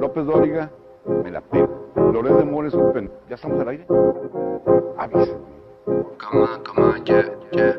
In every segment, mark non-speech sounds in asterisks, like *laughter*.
López Dóriga, me la pego. Loret de Mores. ¿Ya estamos al aire? Avísenme. Come on, come on, yeah, yeah,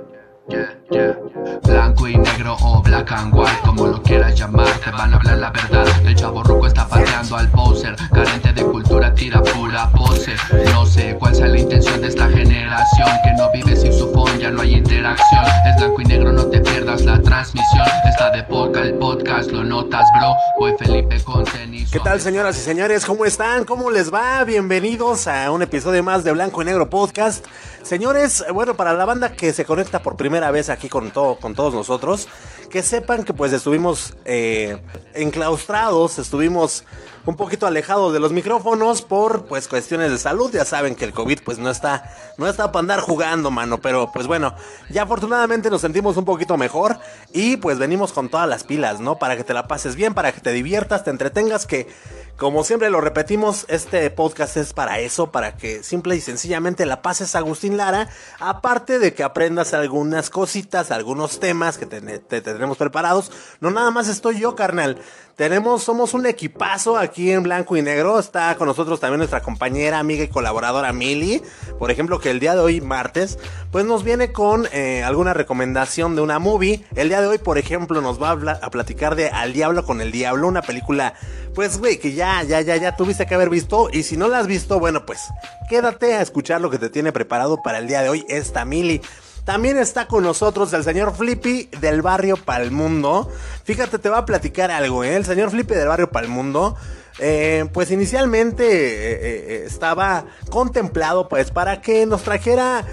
yeah, yeah. Blanco y negro o black and white, como lo quieras llamar, te van a hablar la verdad. El chavo ruco está pateando al poser, carente de cultura, tira pura pose. No sé cuál sea la intención de esta generación, que no vive sin su phone, ya no hay interacción. Es blanco y negro, no te pierdas la transmisión. Está de poca el podcast, lo notas, bro. Voy Felipe con tenis. ¿Qué tal, señoras y señores? ¿Cómo están? ¿Cómo les va? Bienvenidos a un episodio más de Blanco y Negro Podcast. Señores, bueno, para la banda que se conecta por primera vez aquí con, todo, con todos nosotros, que sepan que pues estuvimos eh, enclaustrados, estuvimos un poquito alejados de los micrófonos por pues cuestiones de salud. Ya saben que el COVID pues no está, no está para andar jugando, mano. Pero pues bueno, ya afortunadamente nos sentimos un poquito mejor y pues venimos con todas las pilas, ¿no? Para que te la pases bien, para que te diviertas, te entretengas, que como siempre lo repetimos, este podcast es para eso, para que simple y sencillamente la pases Agustín Lara, aparte de que aprendas algunas cositas, algunos temas que te tenemos preparados. No nada más estoy yo, carnal. Tenemos, somos un equipazo aquí en blanco y negro. Está con nosotros también nuestra compañera, amiga y colaboradora Mili. Por ejemplo, que el día de hoy, martes, pues nos viene con eh, alguna recomendación de una movie. El día de hoy, por ejemplo, nos va a, a platicar de Al Diablo con el Diablo, una película, pues, güey, que ya, ya, ya, ya tuviste que haber visto. Y si no la has visto, bueno, pues, quédate a escuchar lo que te tiene preparado para el día de hoy esta Mili. También está con nosotros el señor Flippy del barrio Palmundo. Fíjate, te va a platicar algo, ¿eh? El señor Flippy del barrio Palmundo. Eh, pues inicialmente eh, eh, estaba contemplado pues para que nos trajera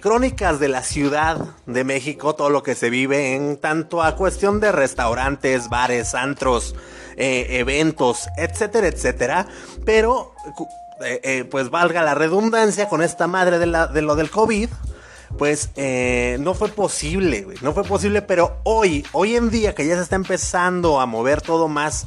crónicas de la Ciudad de México, todo lo que se vive en tanto a cuestión de restaurantes, bares, antros, eventos, etcétera, etcétera. Pero, pues valga la redundancia con esta madre de, la, de lo del COVID pues eh, no fue posible, güey. No fue posible, pero hoy, hoy en día que ya se está empezando a mover todo más,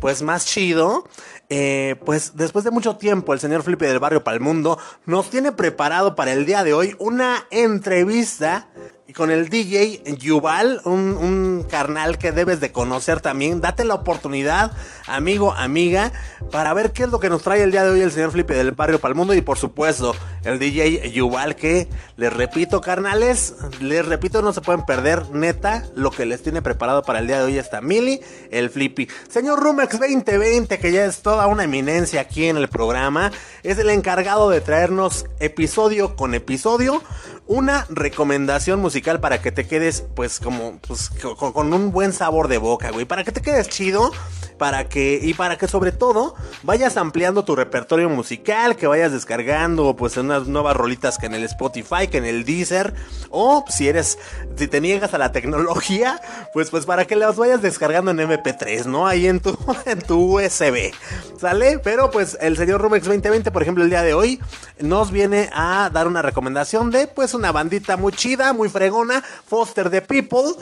pues más chido, eh, pues después de mucho tiempo el señor Felipe del Barrio Palmundo nos tiene preparado para el día de hoy una entrevista con el DJ Yuval, un, un, carnal que debes de conocer también. Date la oportunidad, amigo, amiga, para ver qué es lo que nos trae el día de hoy el señor Felipe del Barrio Palmundo y por supuesto el DJ Yuval que, les repito, carnales, les repito, no se pueden perder neta lo que les tiene preparado para el día de hoy esta Mili, el Flippy. Señor Rumex 2020, que ya es toda una eminencia aquí en el programa, es el encargado de traernos episodio con episodio una recomendación musical para que te quedes pues como pues, con, con, un buen sabor de boca, güey, para que te quedes chido, para que y para que sobre todo vayas ampliando tu repertorio musical, que vayas descargando pues unas nuevas rolitas que en el Spotify, que en el Deezer o si eres si te niegas a la tecnología, pues pues para que las vayas descargando en MP3, ¿no? Ahí en tu *laughs* en tu USB. ¿Sale? Pero pues el señor Rumex 2020, por ejemplo, el día de hoy nos viene a dar una recomendación de pues una bandita muy chida, muy fregona, Foster the People.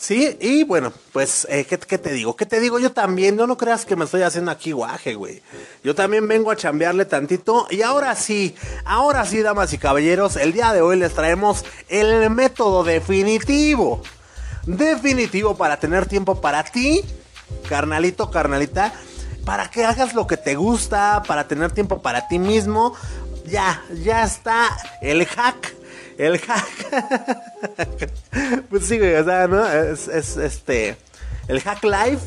Sí, y bueno, pues, eh, ¿qué, ¿qué, te digo? ¿Qué te digo? Yo también, no, no creas que me estoy haciendo aquí guaje, güey. Yo también vengo a chambearle tantito. Y ahora sí, ahora sí, damas y caballeros, el día de hoy les traemos el método definitivo. Definitivo para tener tiempo para ti, carnalito, carnalita. Para que hagas lo que te gusta, para tener tiempo para ti mismo. Ya, ya está el hack el hack. *laughs* pues sí, güey, o sea, ¿no? Es, es, este. El hack live.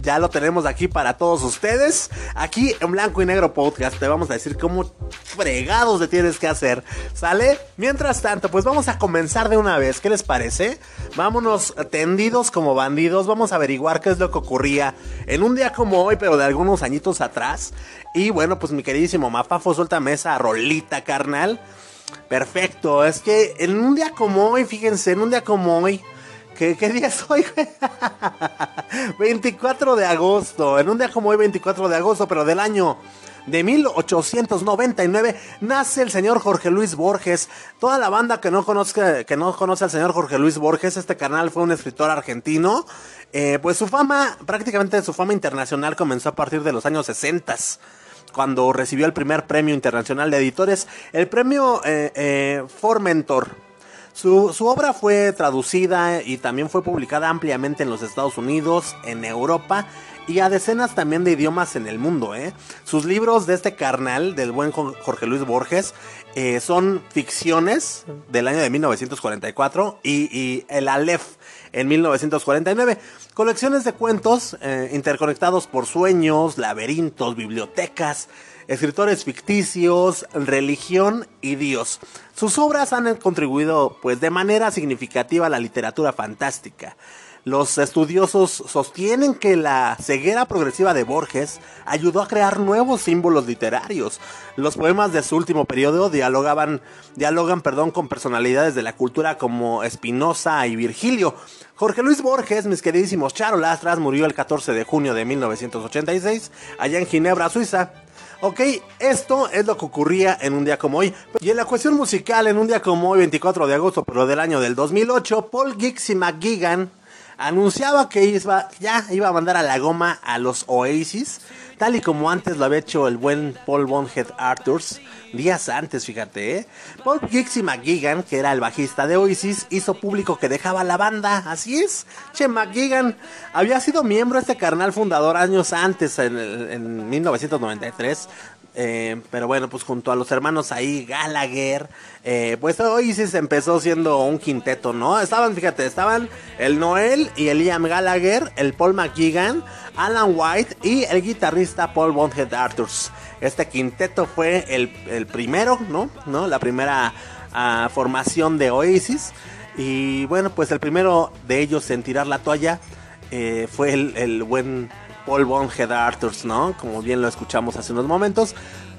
Ya lo tenemos aquí para todos ustedes. Aquí en Blanco y Negro Podcast te vamos a decir cómo fregados le tienes que hacer. ¿Sale? Mientras tanto, pues vamos a comenzar de una vez. ¿Qué les parece? Vámonos tendidos como bandidos. Vamos a averiguar qué es lo que ocurría en un día como hoy, pero de algunos añitos atrás. Y bueno, pues mi queridísimo Mafafo, suéltame esa rolita, carnal. Perfecto, es que en un día como hoy, fíjense, en un día como hoy, ¿qué, día es hoy? 24 *laughs* de agosto, en un día como hoy, 24 de agosto, pero del año de 1899 nace el señor Jorge Luis Borges. Toda la banda que no conozca, que no conoce al señor Jorge Luis Borges, este canal fue un escritor argentino. Eh, pues su fama, prácticamente su fama internacional comenzó a partir de los años 60 cuando recibió el primer premio internacional de editores, el premio eh, eh, Formentor. Su, obra fue traducida y también fue publicada ampliamente en los Estados Unidos, en Europa y a decenas también de idiomas en el mundo. ¿eh? Sus libros de este carnal, del buen Jorge Luis Borges, son ficciones del año de 1944 y, y El Aleph en 1949. Colecciones de cuentos eh, interconectados por sueños, laberintos, bibliotecas, escritores ficticios, religión y Dios. Sus obras han contribuido pues de manera significativa a la literatura fantástica. Los estudiosos sostienen que la ceguera progresiva de Borges ayudó a crear nuevos símbolos literarios. Los poemas de su último periodo dialogaban, dialogan perdón, con personalidades de la cultura como Spinoza y Virgilio. Jorge Luis Borges, mis queridísimos charolastras, murió el 14 de junio de 1986 allá en Ginebra, Suiza. Ok, esto es lo que ocurría en un día como hoy. Y en la cuestión musical, en un día como hoy, 24 de agosto, pero del año del 2008, Paul Gixi McGuigan anunciaba que iba, ya iba a mandar a la goma a los Oasis, tal y como antes lo había hecho el buen Paul Bonhead Arthurs, días antes, fíjate, ¿eh? Paul Gixi McGuigan, que era el bajista de Oasis, hizo público que dejaba la banda, así es. Che, McGuigan había sido miembro de este carnal fundador años antes, en, en 1993, eh, pero bueno, pues junto a los hermanos ahí, Gallagher, eh, pues Oasis empezó siendo un quinteto, ¿no? Estaban, fíjate, estaban el Noel y el Liam Gallagher, el Paul McGuigan, Alan White y el guitarrista Paul Bonhead Arthurs. Este quinteto fue el, primero, ¿no? ¿no? La primera ah, formación de Oasis. Y bueno, pues el primero de ellos en tirar la toalla eh, fue el, el buen Paul Bonhead Arthurs, ¿no? Como bien lo escuchamos hace unos momentos.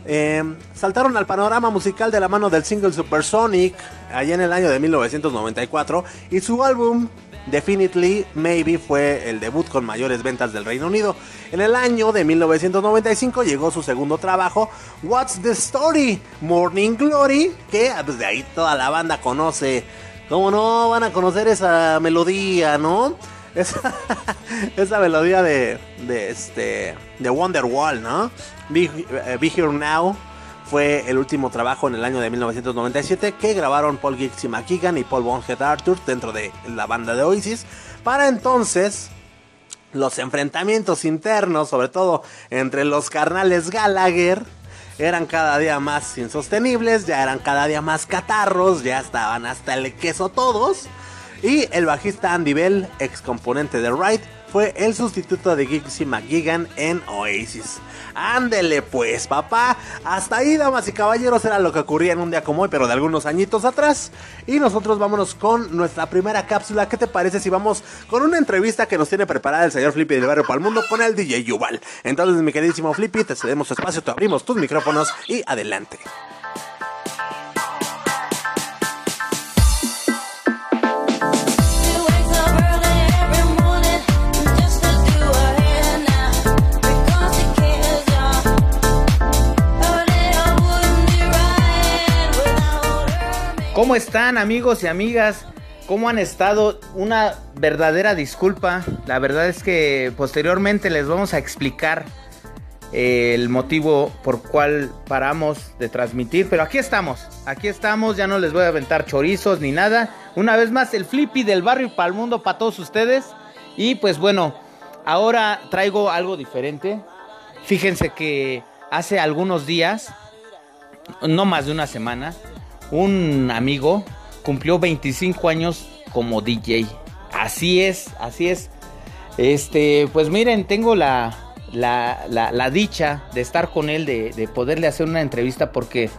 Eh, saltaron al panorama musical de la mano del single Supersonic allá en el año de 1994 y su álbum Definitely Maybe fue el debut con mayores ventas del Reino Unido. En el año de 1995 llegó su segundo trabajo, What's the Story? Morning Glory, que pues de ahí toda la banda conoce. ¿Cómo no van a conocer esa melodía, no? *laughs* Esa, melodía de, de, este, de Wonderwall, ¿no? Be, eh, Be, Here Now fue el último trabajo en el año de 1997 que grabaron Paul Giggs y McKeegan y Paul Bonhead Arthur dentro de la banda de Oasis. Para entonces, los enfrentamientos internos, sobre todo entre los carnales Gallagher, eran cada día más insostenibles, ya eran cada día más catarros, ya estaban hasta el queso todos. Y el bajista Andy Bell, ex componente de Ride, fue el sustituto de Gixie McGigan en Oasis. Ándele pues, papá. Hasta ahí, damas y caballeros, era lo que ocurría en un día como hoy, pero de algunos añitos atrás. Y nosotros vámonos con nuestra primera cápsula. ¿Qué te parece si vamos con una entrevista que nos tiene preparada el señor Flippy del Barrio Palmundo con el DJ Yuval? Entonces, mi queridísimo Flippy, te cedemos espacio, te abrimos tus micrófonos y adelante. ¿Cómo están amigos y amigas? ¿Cómo han estado? Una verdadera disculpa. La verdad es que posteriormente les vamos a explicar eh, el motivo por cual paramos de transmitir. Pero aquí estamos, aquí estamos. Ya no les voy a aventar chorizos ni nada. Una vez más, el flippy del barrio para el mundo para todos ustedes. Y pues bueno, ahora traigo algo diferente. Fíjense que hace algunos días, no más de una semana, un amigo cumplió 25 años como DJ. Así es, así es. Este, pues miren, tengo la, la, dicha de estar con él, de, poderle hacer una entrevista, porque,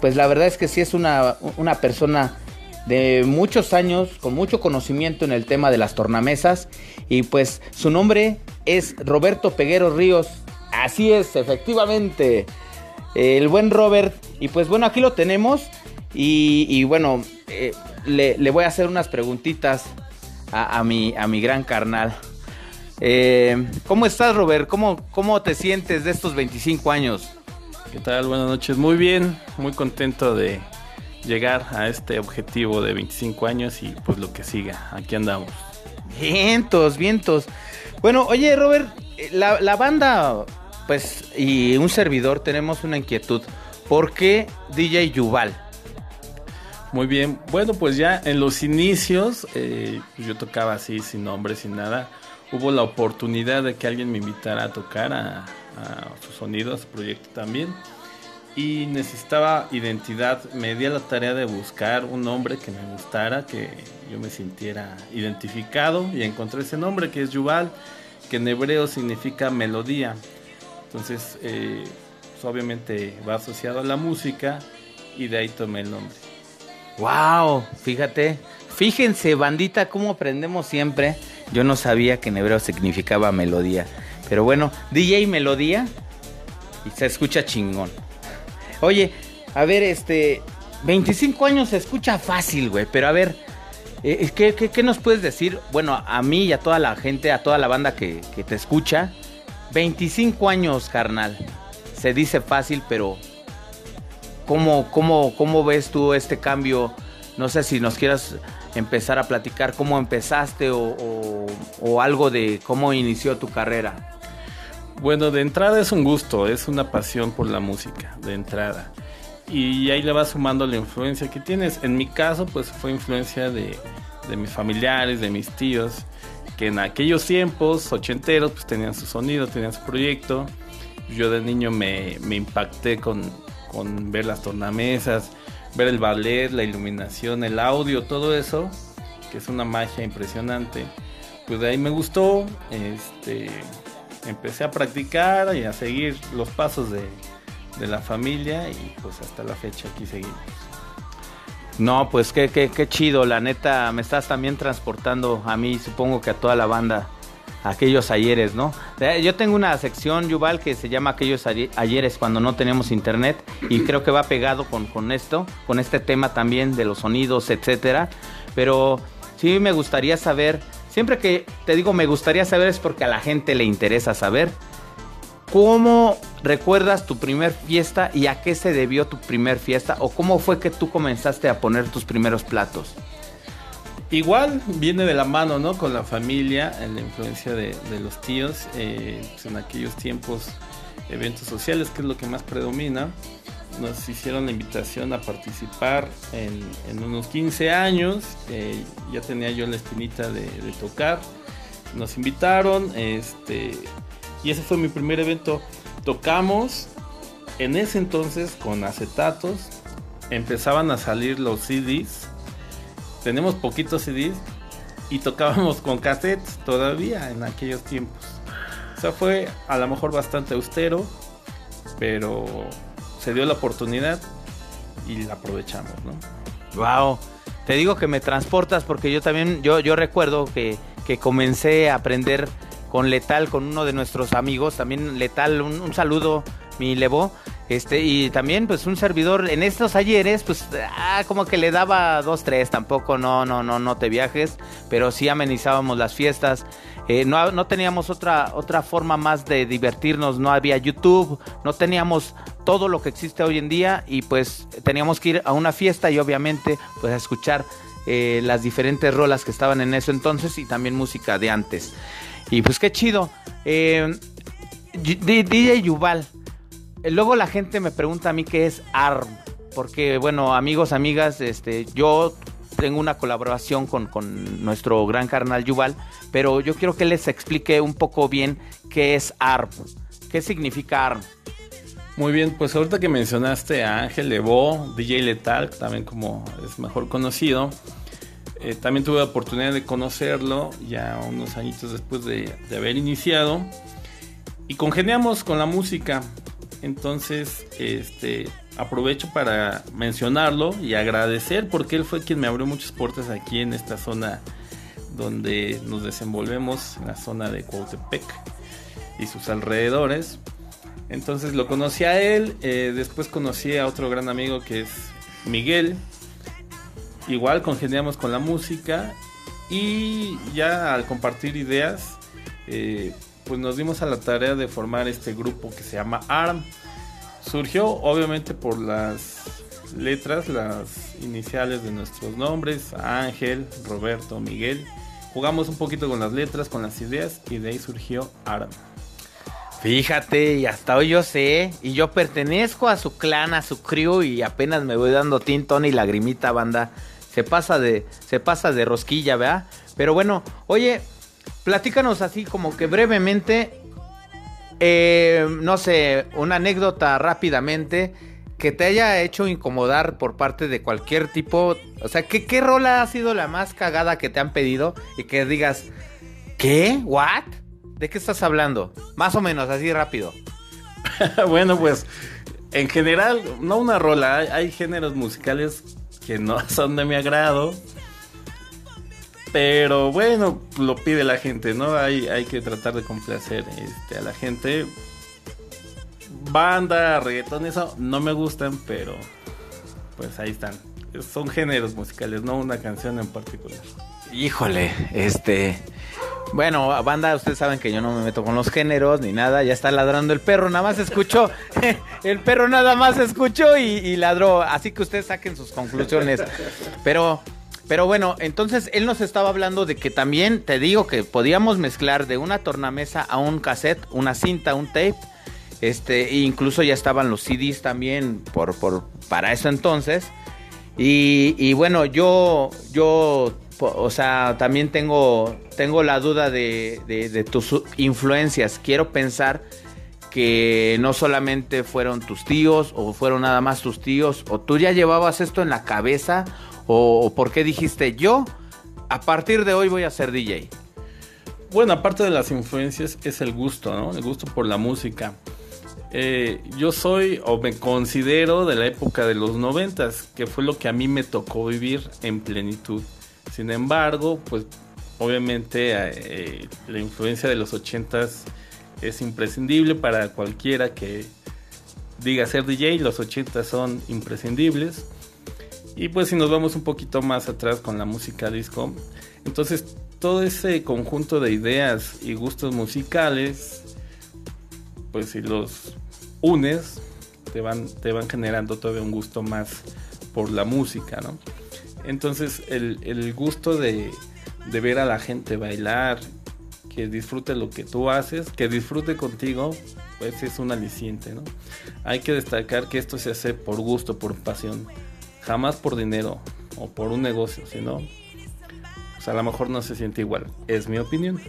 pues la verdad es que sí es una, una persona de muchos años, con mucho conocimiento en el tema de las tornamesas. Y pues su nombre es Roberto Peguero Ríos. Así es, efectivamente. El buen Robert. Y pues bueno, aquí lo tenemos. Y, bueno, eh, le, voy a hacer unas preguntitas a, mi, a mi gran carnal. Eh, ¿Cómo estás, Robert? ¿Cómo, ¿Cómo te sientes de estos 25 años? ¿Qué tal? Buenas noches. Muy bien, muy contento de llegar a este objetivo de 25 años y pues lo que siga. Aquí andamos. Vientos, vientos. Bueno, oye, Robert, eh, la, la banda, pues, y un servidor tenemos una inquietud. ¿Por qué DJ Yuval? Muy bien, bueno, pues ya en los inicios, eh, yo tocaba así, sin nombre, sin nada. hubo la oportunidad de que alguien me invitara a tocar a, a su sonido, a su proyecto también. Y necesitaba identidad. Me di a la tarea de buscar un nombre que me gustara, que yo me sintiera identificado. Y encontré ese nombre que es Yuval, que en hebreo significa melodía. Entonces, eh, pues, obviamente va asociado a la música y de ahí tomé el nombre. Wow, fíjate, fíjense, bandita, cómo aprendemos siempre. Yo no sabía que en hebreo significaba melodía. Pero bueno, DJ melodía y se escucha chingón. Oye, a ver, este, 25 años se escucha fácil, güey, pero a ver, eh, ¿qué, qué, qué nos puedes decir? Bueno, a mí y a toda la gente, a toda la banda que te escucha, 25 años, carnal. Se dice fácil, pero ¿cómo, cómo, cómo ves tú este cambio? No sé si nos quieras empezar a platicar cómo empezaste o, algo de cómo inició tu carrera. Bueno, de entrada es un gusto, es una pasión por la música, de entrada. Y ahí le vas sumando la influencia que tienes. En mi caso, pues fue influencia de, de mis familiares, de mis tíos, que en aquellos tiempos ochenteros, pues tenían su sonido, tenían su proyecto. Yo de niño me impacté con, con ver las tornamesas, ver el ballet, la iluminación, el audio, todo eso, que es una magia impresionante. Pues de ahí me gustó, este, empecé a practicar y a seguir los pasos de, de la familia y pues hasta la fecha aquí seguimos. No, pues qué, qué, qué chido, la neta, me estás también transportando a mí, supongo que a toda la banda, aquellos ayeres, ¿no? Eh, Yo tengo una sección, Yuval, que se llama Aquellos aye- ayeres cuando no tenemos internet y creo que va pegado con, con esto, con este tema también de los sonidos, etcétera. Pero sí me gustaría saber, siempre que te digo me gustaría saber es porque a la gente le interesa saber. ¿Cómo recuerdas tu primer fiesta y a qué se debió tu primer fiesta? ¿O cómo fue que tú comenzaste a poner tus primeros platos? Igual viene de la mano, ¿no? Con la familia, en la influencia de, de los tíos, eh, pues, en aquellos tiempos, eventos sociales, que es lo que más predomina. Nos hicieron la invitación a participar en, en unos 15 años, eh, ya tenía yo la espinita de, de tocar. Nos invitaron, este, y ese fue mi primer evento. Tocamos en ese entonces con acetatos, empezaban a salir los CDs tenemos poquitos CDs y tocábamos con cassettes todavía en aquellos tiempos. O sea, fue a lo mejor bastante austero, pero se dio la oportunidad y la aprovechamos, ¿no? Wow, te digo que me transportas porque yo también, yo, yo recuerdo que, que comencé a aprender con Letal, con uno de nuestros amigos, también Letal, un, un saludo, mi Levo, este, y también pues un servidor en estos ayeres, pues ah, como que le daba dos, tres, tampoco, no, no, no, no te viajes, pero sí amenizábamos las fiestas, eh, no, no teníamos otra, otra forma más de divertirnos, no había YouTube, no teníamos todo lo que existe hoy en día y pues teníamos que ir a una fiesta y obviamente pues a escuchar eh, las diferentes rolas que estaban en eso entonces y también música de antes. Y pues qué chido. Eh, DJ Yuval. Eh, Luego la gente me pregunta a mí qué es ARM. Porque, bueno, amigos, amigas, este, yo tengo una colaboración con, con nuestro gran carnal Yuval. Pero yo quiero que les explique un poco bien qué es ARM. ¿Qué significa ARM? Muy bien, pues ahorita que mencionaste a Ángel Levo, DJ Letal, también como es mejor conocido, eh, también tuve la oportunidad de conocerlo ya unos añitos después de, de haber iniciado y congeniamos con la música. Entonces, este, aprovecho para mencionarlo y agradecer porque él fue quien me abrió muchas puertas aquí en esta zona donde nos desenvolvemos, en la zona de Cuautepec y sus alrededores. Entonces lo conocí a él, eh, después conocí a otro gran amigo que es Miguel. Igual congeniamos con la música y ya al compartir ideas, eh, pues nos dimos a la tarea de formar este grupo que se llama ARM. Surgió obviamente por las letras, las iniciales de nuestros nombres, Ángel, Roberto, Miguel. Jugamos un poquito con las letras, con las ideas y de ahí surgió ARM. Fíjate, y hasta hoy yo sé, y yo pertenezco a su clan, a su crew, y apenas me voy dando tintón y lagrimita, banda. Se pasa de, se pasa de rosquilla, ¿verdad? Pero bueno, oye, platícanos así como que brevemente, eh, no sé, una anécdota rápidamente que te haya hecho incomodar por parte de cualquier tipo. O sea, ¿qué, qué rola ha sido la más cagada que te han pedido? Y que digas, ¿qué? ¿What? ¿De qué estás hablando? Más o menos, así rápido. *laughs* bueno, pues en general, no una rola, hay, hay, géneros musicales que no *laughs* son de mi agrado. Pero bueno, lo pide la gente, ¿no? Hay, hay que tratar de complacer este, a la gente. Banda, reggaetón, eso no me gustan, pero pues ahí están. Son géneros musicales, no una canción en particular. Híjole, este. Bueno, banda, ustedes saben que yo no me meto con los géneros ni nada. Ya está ladrando el perro, nada más escuchó. *laughs* el perro nada más escuchó y, y, ladró. Así que ustedes saquen sus conclusiones. Pero, pero bueno, entonces él nos estaba hablando de que también te digo que podíamos mezclar de una tornamesa a un cassette, una cinta, un tape. Este, e incluso ya estaban los CDs también por, por, para eso entonces. Y, bueno, yo, yo o sea, también tengo, tengo la duda de, de, de, tus influencias. Quiero pensar que no solamente fueron tus tíos o fueron nada más tus tíos, o tú ya llevabas esto en la cabeza, o, por qué dijiste yo, a partir de hoy voy a ser DJ. Bueno, aparte de las influencias es el gusto, ¿no? El gusto por la música. Eh, yo soy o me considero de la época de los noventas, que fue lo que a mí me tocó vivir en plenitud. Sin embargo, pues obviamente eh, la influencia de los 80s es imprescindible para cualquiera que diga ser DJ, los 80 son imprescindibles. Y pues si nos vamos un poquito más atrás con la música disco, entonces todo ese conjunto de ideas y gustos musicales, pues si los unes, te van, te van generando todavía un gusto más por la música, ¿no? Entonces el, el gusto de, de, ver a la gente bailar, que disfrute lo que tú haces, que disfrute contigo, pues es un aliciente, ¿no? Hay que destacar que esto se hace por gusto, por pasión, jamás por dinero o por un negocio, sino, pues a lo mejor no se siente igual, es mi opinión.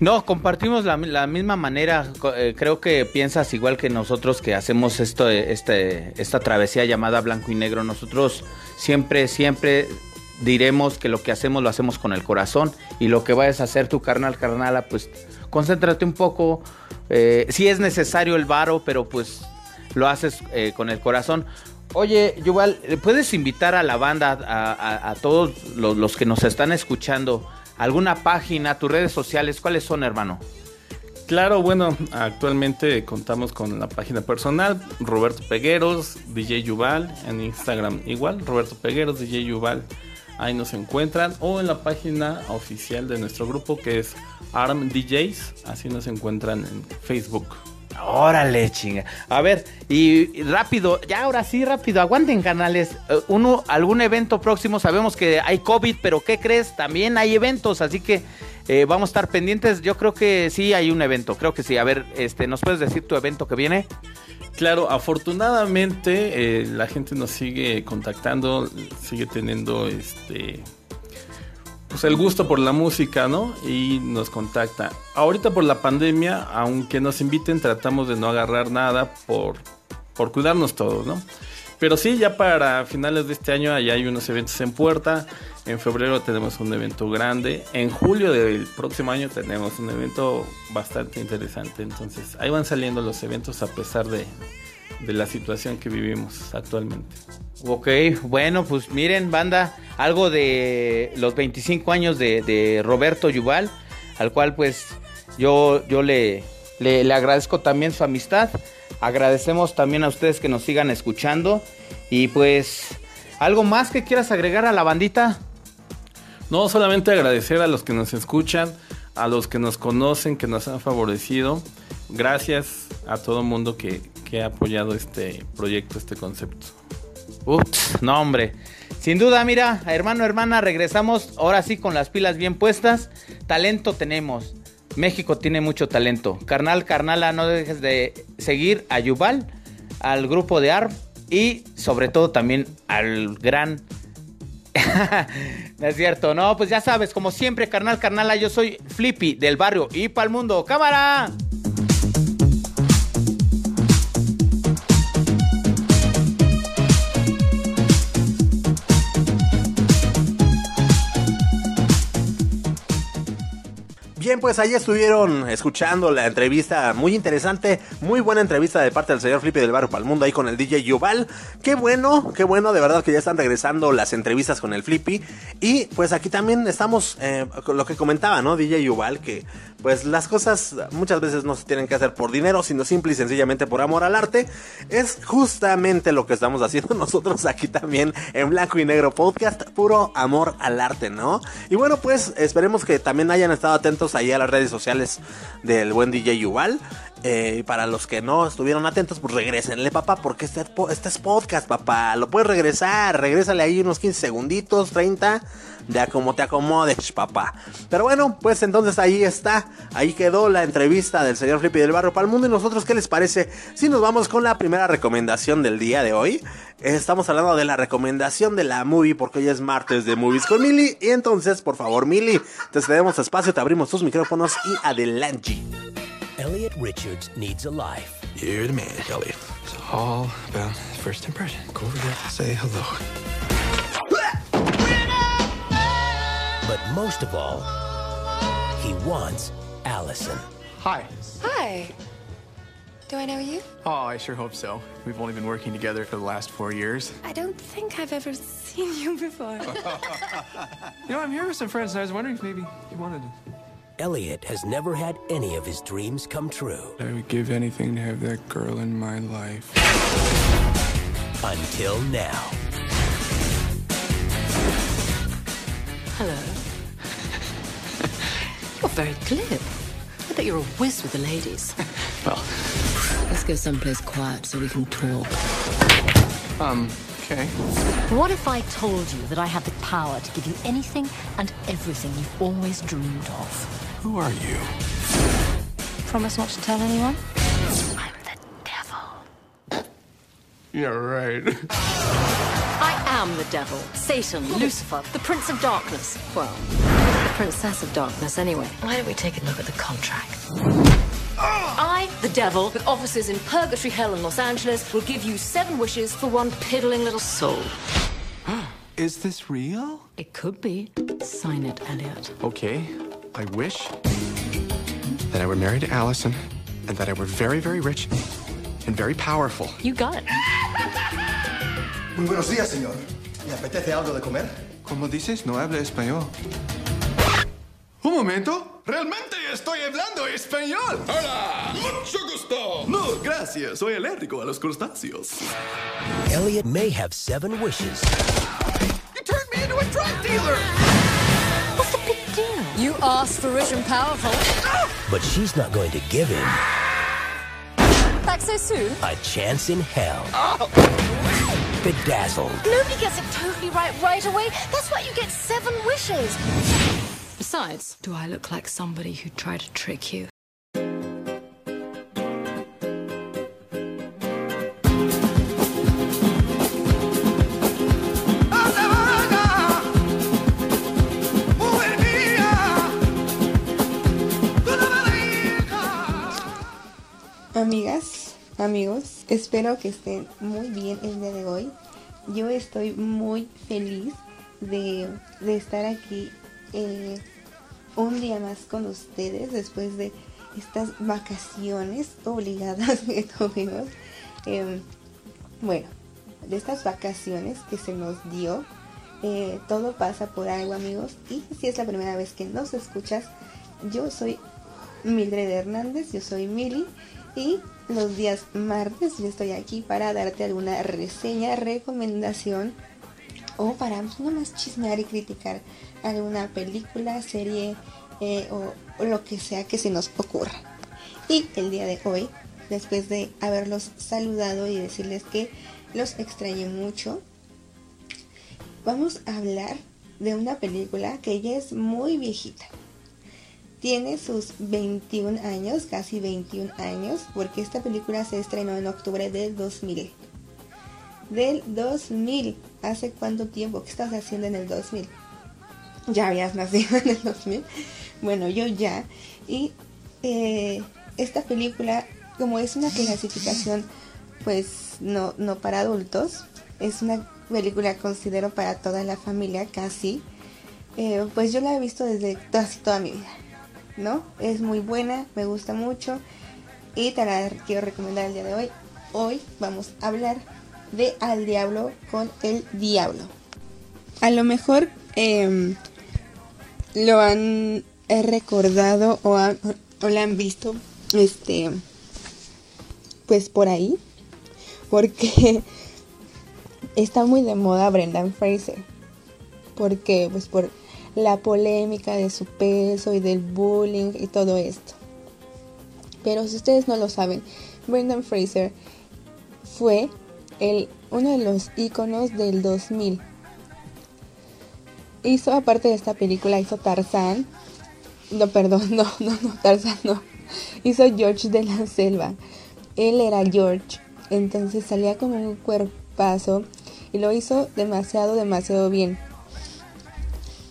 No, compartimos la, misma manera. Eh, creo que piensas igual que nosotros que hacemos esto, este, esta travesía llamada blanco y negro. Nosotros siempre, siempre diremos que lo que hacemos lo hacemos con el corazón y lo que vayas a hacer tu carnal, carnala, pues concéntrate un poco. Eh, si es necesario el varo, pero pues lo haces eh, con el corazón. Oye, Yuval, ¿puedes invitar a la banda, a, todos los, los que nos están escuchando? alguna página, tus redes sociales, ¿cuáles son, hermano? Claro, bueno, actualmente contamos con la página personal, Roberto Pegueros, DJ Yuval, en Instagram igual, Roberto Pegueros, DJ Yuval, ahí nos encuentran, o en la página oficial de nuestro grupo que es ARM DJs, así nos encuentran en Facebook. Órale, chinga. A ver, y rápido, ya ahora sí, rápido, aguanten canales. Uno, algún evento próximo, sabemos que hay COVID, pero ¿qué crees? También hay eventos, así que eh, vamos a estar pendientes. Yo creo que sí hay un evento, creo que sí. A ver, este, ¿nos puedes decir tu evento que viene? Claro, afortunadamente eh, la gente nos sigue contactando, sigue teniendo este pues el gusto por la música, ¿no? Y nos contacta. Ahorita por la pandemia, aunque nos inviten, tratamos de no agarrar nada por, por cuidarnos todos, ¿no? Pero sí, ya para finales de este año allá hay unos eventos en puerta. En febrero tenemos un evento grande. En julio del próximo año tenemos un evento bastante interesante. Entonces, ahí van saliendo los eventos a pesar de, de la situación que vivimos actualmente. Ok, bueno, pues miren, banda, algo de los 25 años de, de Roberto Yuval, al cual pues yo, yo le, le, le, agradezco también su amistad. Agradecemos también a ustedes que nos sigan escuchando. Y pues, ¿algo más que quieras agregar a la bandita? No, solamente agradecer a los que nos escuchan, a los que nos conocen, que nos han favorecido. Gracias a todo el mundo que, que ha apoyado este proyecto, este concepto. Ups, no hombre. Sin duda, mira, hermano, hermana, regresamos ahora sí con las pilas bien puestas. Talento tenemos. México tiene mucho talento. Carnal, carnala, no dejes de seguir a Yuval, al grupo de ARP y sobre todo también al gran... *laughs* Es cierto, no, pues ya sabes, como siempre, carnal, carnala, yo soy Flippy del barrio y para el mundo. ¡Cámara! Bien, pues ahí estuvieron escuchando la entrevista muy interesante, muy buena entrevista de parte del señor Flippy del Barrio Palmundo ahí con el DJ Yuval. Qué bueno, qué bueno, de verdad que ya están regresando las entrevistas con el Flippy. Y pues aquí también estamos eh, con lo que comentaba, ¿no? DJ Yuval, que pues las cosas muchas veces no se tienen que hacer por dinero, sino simple y sencillamente por amor al arte. Es justamente lo que estamos haciendo *laughs* nosotros aquí también en Blanco y Negro Podcast, puro amor al arte, ¿no? Y bueno, pues esperemos que también hayan estado atentos ahí a las redes sociales del buen DJ Yuval. Eh, para los que no estuvieron atentos, pues regresenle, papá, porque este, este es podcast, papá. Lo puedes regresar, regrésale ahí unos 15 segunditos, 30, de a como te acomodes, papá. Pero bueno, pues entonces ahí está, ahí quedó la entrevista del señor Flippy del Barrio para el Mundo. Y nosotros, ¿qué les parece si nos vamos con la primera recomendación del día de hoy? Estamos hablando de la recomendación de la movie, porque hoy es martes de movies con Mili. Y entonces, por favor, Mili, te cedemos espacio, te abrimos tus micrófonos y adelante. Elliot Richards needs a life. You're the man, Elliot. It's all about first impression. Go over there, say hello. But most of all, he wants Allison. Hi. Hi. Do I know you? Oh, I sure hope so. We've only been working together for the last four years. I don't think I've ever seen you before. *laughs* You know, I'm here with some friends, and I was wondering if maybe you wanted to. Elliot has never had any of his dreams come true I would give anything to have that girl in my life. until now. Hello. You're very glib. I bet you're a whiz with the ladies. *laughs* Well, Let's go someplace quiet so we can talk. um, okay. What if I told you that I have the power to give you anything and everything you've always dreamed of? Who are you? Promise not to tell anyone? I'm the devil. Yeah, right. *laughs* I am the devil, Satan, Lucifer, the Prince of Darkness. Well, the Princess of Darkness, anyway. Why don't we take a look at the contract? I, the devil, with offices in Purgatory Hell and Los Angeles, will give you seven wishes for one piddling little soul. Is this real? It could be. Sign it, Elliot. Okay. I wish that I were married to Allison and that I were very, very rich and very powerful. You got it. Muy buenos días, señor. ¿Le apetece algo de comer? ¿Cómo dices? No habla español. Un momento. Realmente estoy hablando español. Hola. Mucho gusto. No, gracias. Soy alérgico a los crustáceos. Elliot may have seven wishes, You turned me into a drug dealer. What's the big deal? You asked for rich and powerful. but she's not going to give him Back so soon? a chance in hell. Oh Bedazzled. Nobody gets it totally right right away. That's why you get seven wishes. Besides, do I look like somebody who tried to trick you? Amigas, amigos, espero que estén muy bien el día de hoy. Yo estoy muy feliz de, de estar aquí eh, un día más con ustedes después de estas vacaciones obligadas *laughs* que tuvimos. Em, bueno, de estas vacaciones que se nos dio, eh, todo pasa por algo amigos. Y si es la primera vez que nos escuchas, yo soy Mildred Hernández, yo soy Mili y los días martes yo estoy aquí para darte alguna reseña, recomendación o para nomás chismear y criticar alguna película, serie eh, o, lo que sea que se nos ocurra. Y el día de hoy, después de haberlos saludado y decirles que los extrañé mucho, vamos a hablar de una película que ya es muy viejita tiene sus 21 años, casi 21 años, porque esta película se estrenó en octubre del 2000. Del 2000, ¿hace cuánto tiempo? ¿Qué estás haciendo en el 2000? *laughs* ya habías nacido en el 2000. Bueno, yo ya. Y eh, esta película, como es una clasificación, pues no, no para adultos, es una película considero para toda la familia casi. Eh, pues yo la he visto desde casi toda mi vida, ¿no? Es muy buena, me gusta mucho y te la quiero recomendar el día de hoy. Hoy vamos a hablar de Al Diablo con el Diablo. A lo mejor em, lo han recordado o, han, o han visto, este, pues por ahí, porque *laughs* está muy de moda Brendan Fraser. Porque, pues por la polémica de su peso y del bullying y todo esto. Pero si ustedes no lo saben, Brendan Fraser fue el, uno de los iconos del 2000. Hizo, aparte de esta película, hizo Tarzán. No, perdón, *laughs* no, no, no, Tarzán no. Hizo George de la Selva. Él era George. Entonces salía como un cuerpazo. Y lo hizo demasiado, demasiado bien.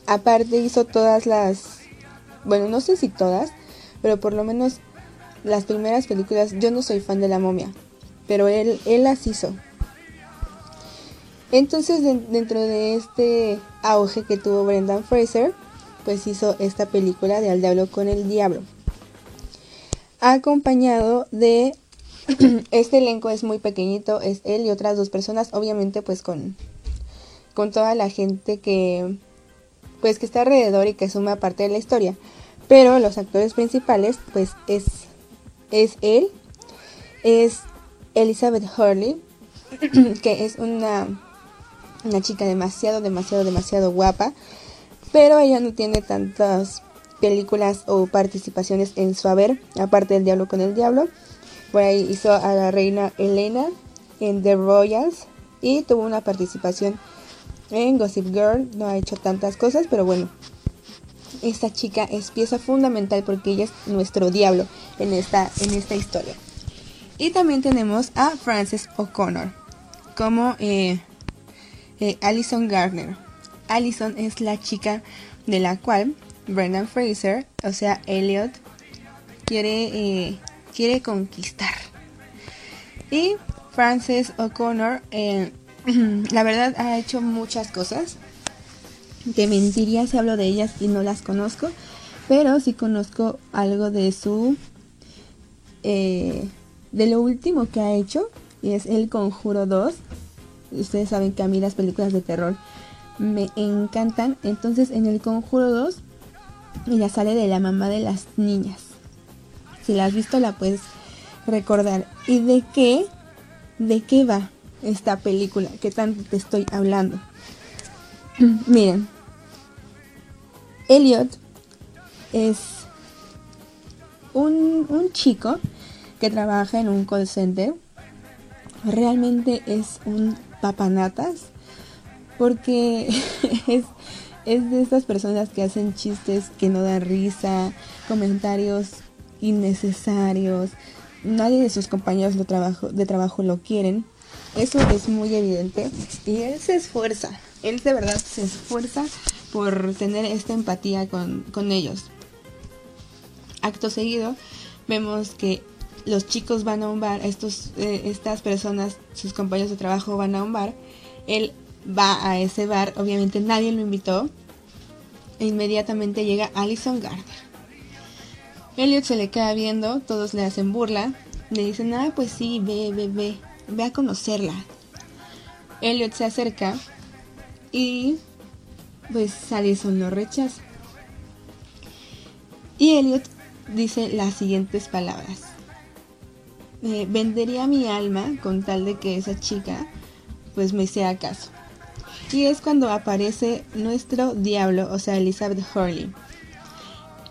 Aparte hizo todas las... Bueno, no sé si todas. Pero por lo menos las primeras películas. Yo no soy fan de la momia. Pero él, él las hizo. Entonces dentro de este auge que tuvo Brendan Fraser, pues hizo esta película de Al Diablo con el Diablo. Acompañado de *clears throat* este elenco es muy pequeñito, es él y otras dos personas, obviamente pues con, con toda la gente que pues que está alrededor y que suma parte de la historia. Pero los actores principales pues es, es él, es Elizabeth Hurley, *clears throat* que es una una chica demasiado, demasiado, demasiado guapa, pero ella no tiene tantas películas o participaciones en su haber, aparte del Diablo con el Diablo. Por ahí hizo a la reina Elena en The Royals y tuvo una participación en Gossip Girl. No ha hecho tantas cosas, pero bueno, esta chica es pieza fundamental porque ella es nuestro diablo en esta, en esta historia. Y también tenemos a Frances O'Connor como eh, eh, Alison Gardner. Alison es la chica de la cual Brendan Fraser, o sea, Elliot, quiere, eh, quiere conquistar. Y Frances O'Connor, eh, *clears throat* la verdad, ha hecho muchas cosas. Te mentiría si hablo de ellas y no las conozco, pero sí conozco algo de su. de lo último que ha hecho, y es El Conjuro 2 Ustedes saben que a mí las películas de terror me encantan. Entonces en el Conjuro 2 ella sale de la mamá de las niñas. Si la has visto la puedes recordar. ¿Y de qué? ¿De qué va esta película que tanto te estoy hablando? *clears throat* Miren. Elliot es un, un chico que trabaja en un call center. Realmente es un papanatas porque *laughs* es, es de estas personas que hacen chistes que no dan risa, comentarios innecesarios, nadie de sus compañeros de trabajo, de trabajo lo quieren. Eso es muy evidente y él se esfuerza, él de verdad se esfuerza por tener esta empatía con, con ellos. Acto seguido, vemos que los chicos van a un bar, estos, eh, estas personas, sus compañeros de trabajo van a un bar, él va a ese bar, obviamente nadie lo invitó, e inmediatamente llega Alison Gardner. Elliot se le queda viendo, todos le hacen burla, le dicen, ah, pues sí, ve, ve, ve, ve a conocerla. Elliot se acerca y pues Alison lo rechaza. Y Elliot dice las siguientes palabras. Eh, vendería mi alma con tal de que esa chica pues me sea caso. Y es cuando aparece nuestro diablo, o sea, Elizabeth Hurley.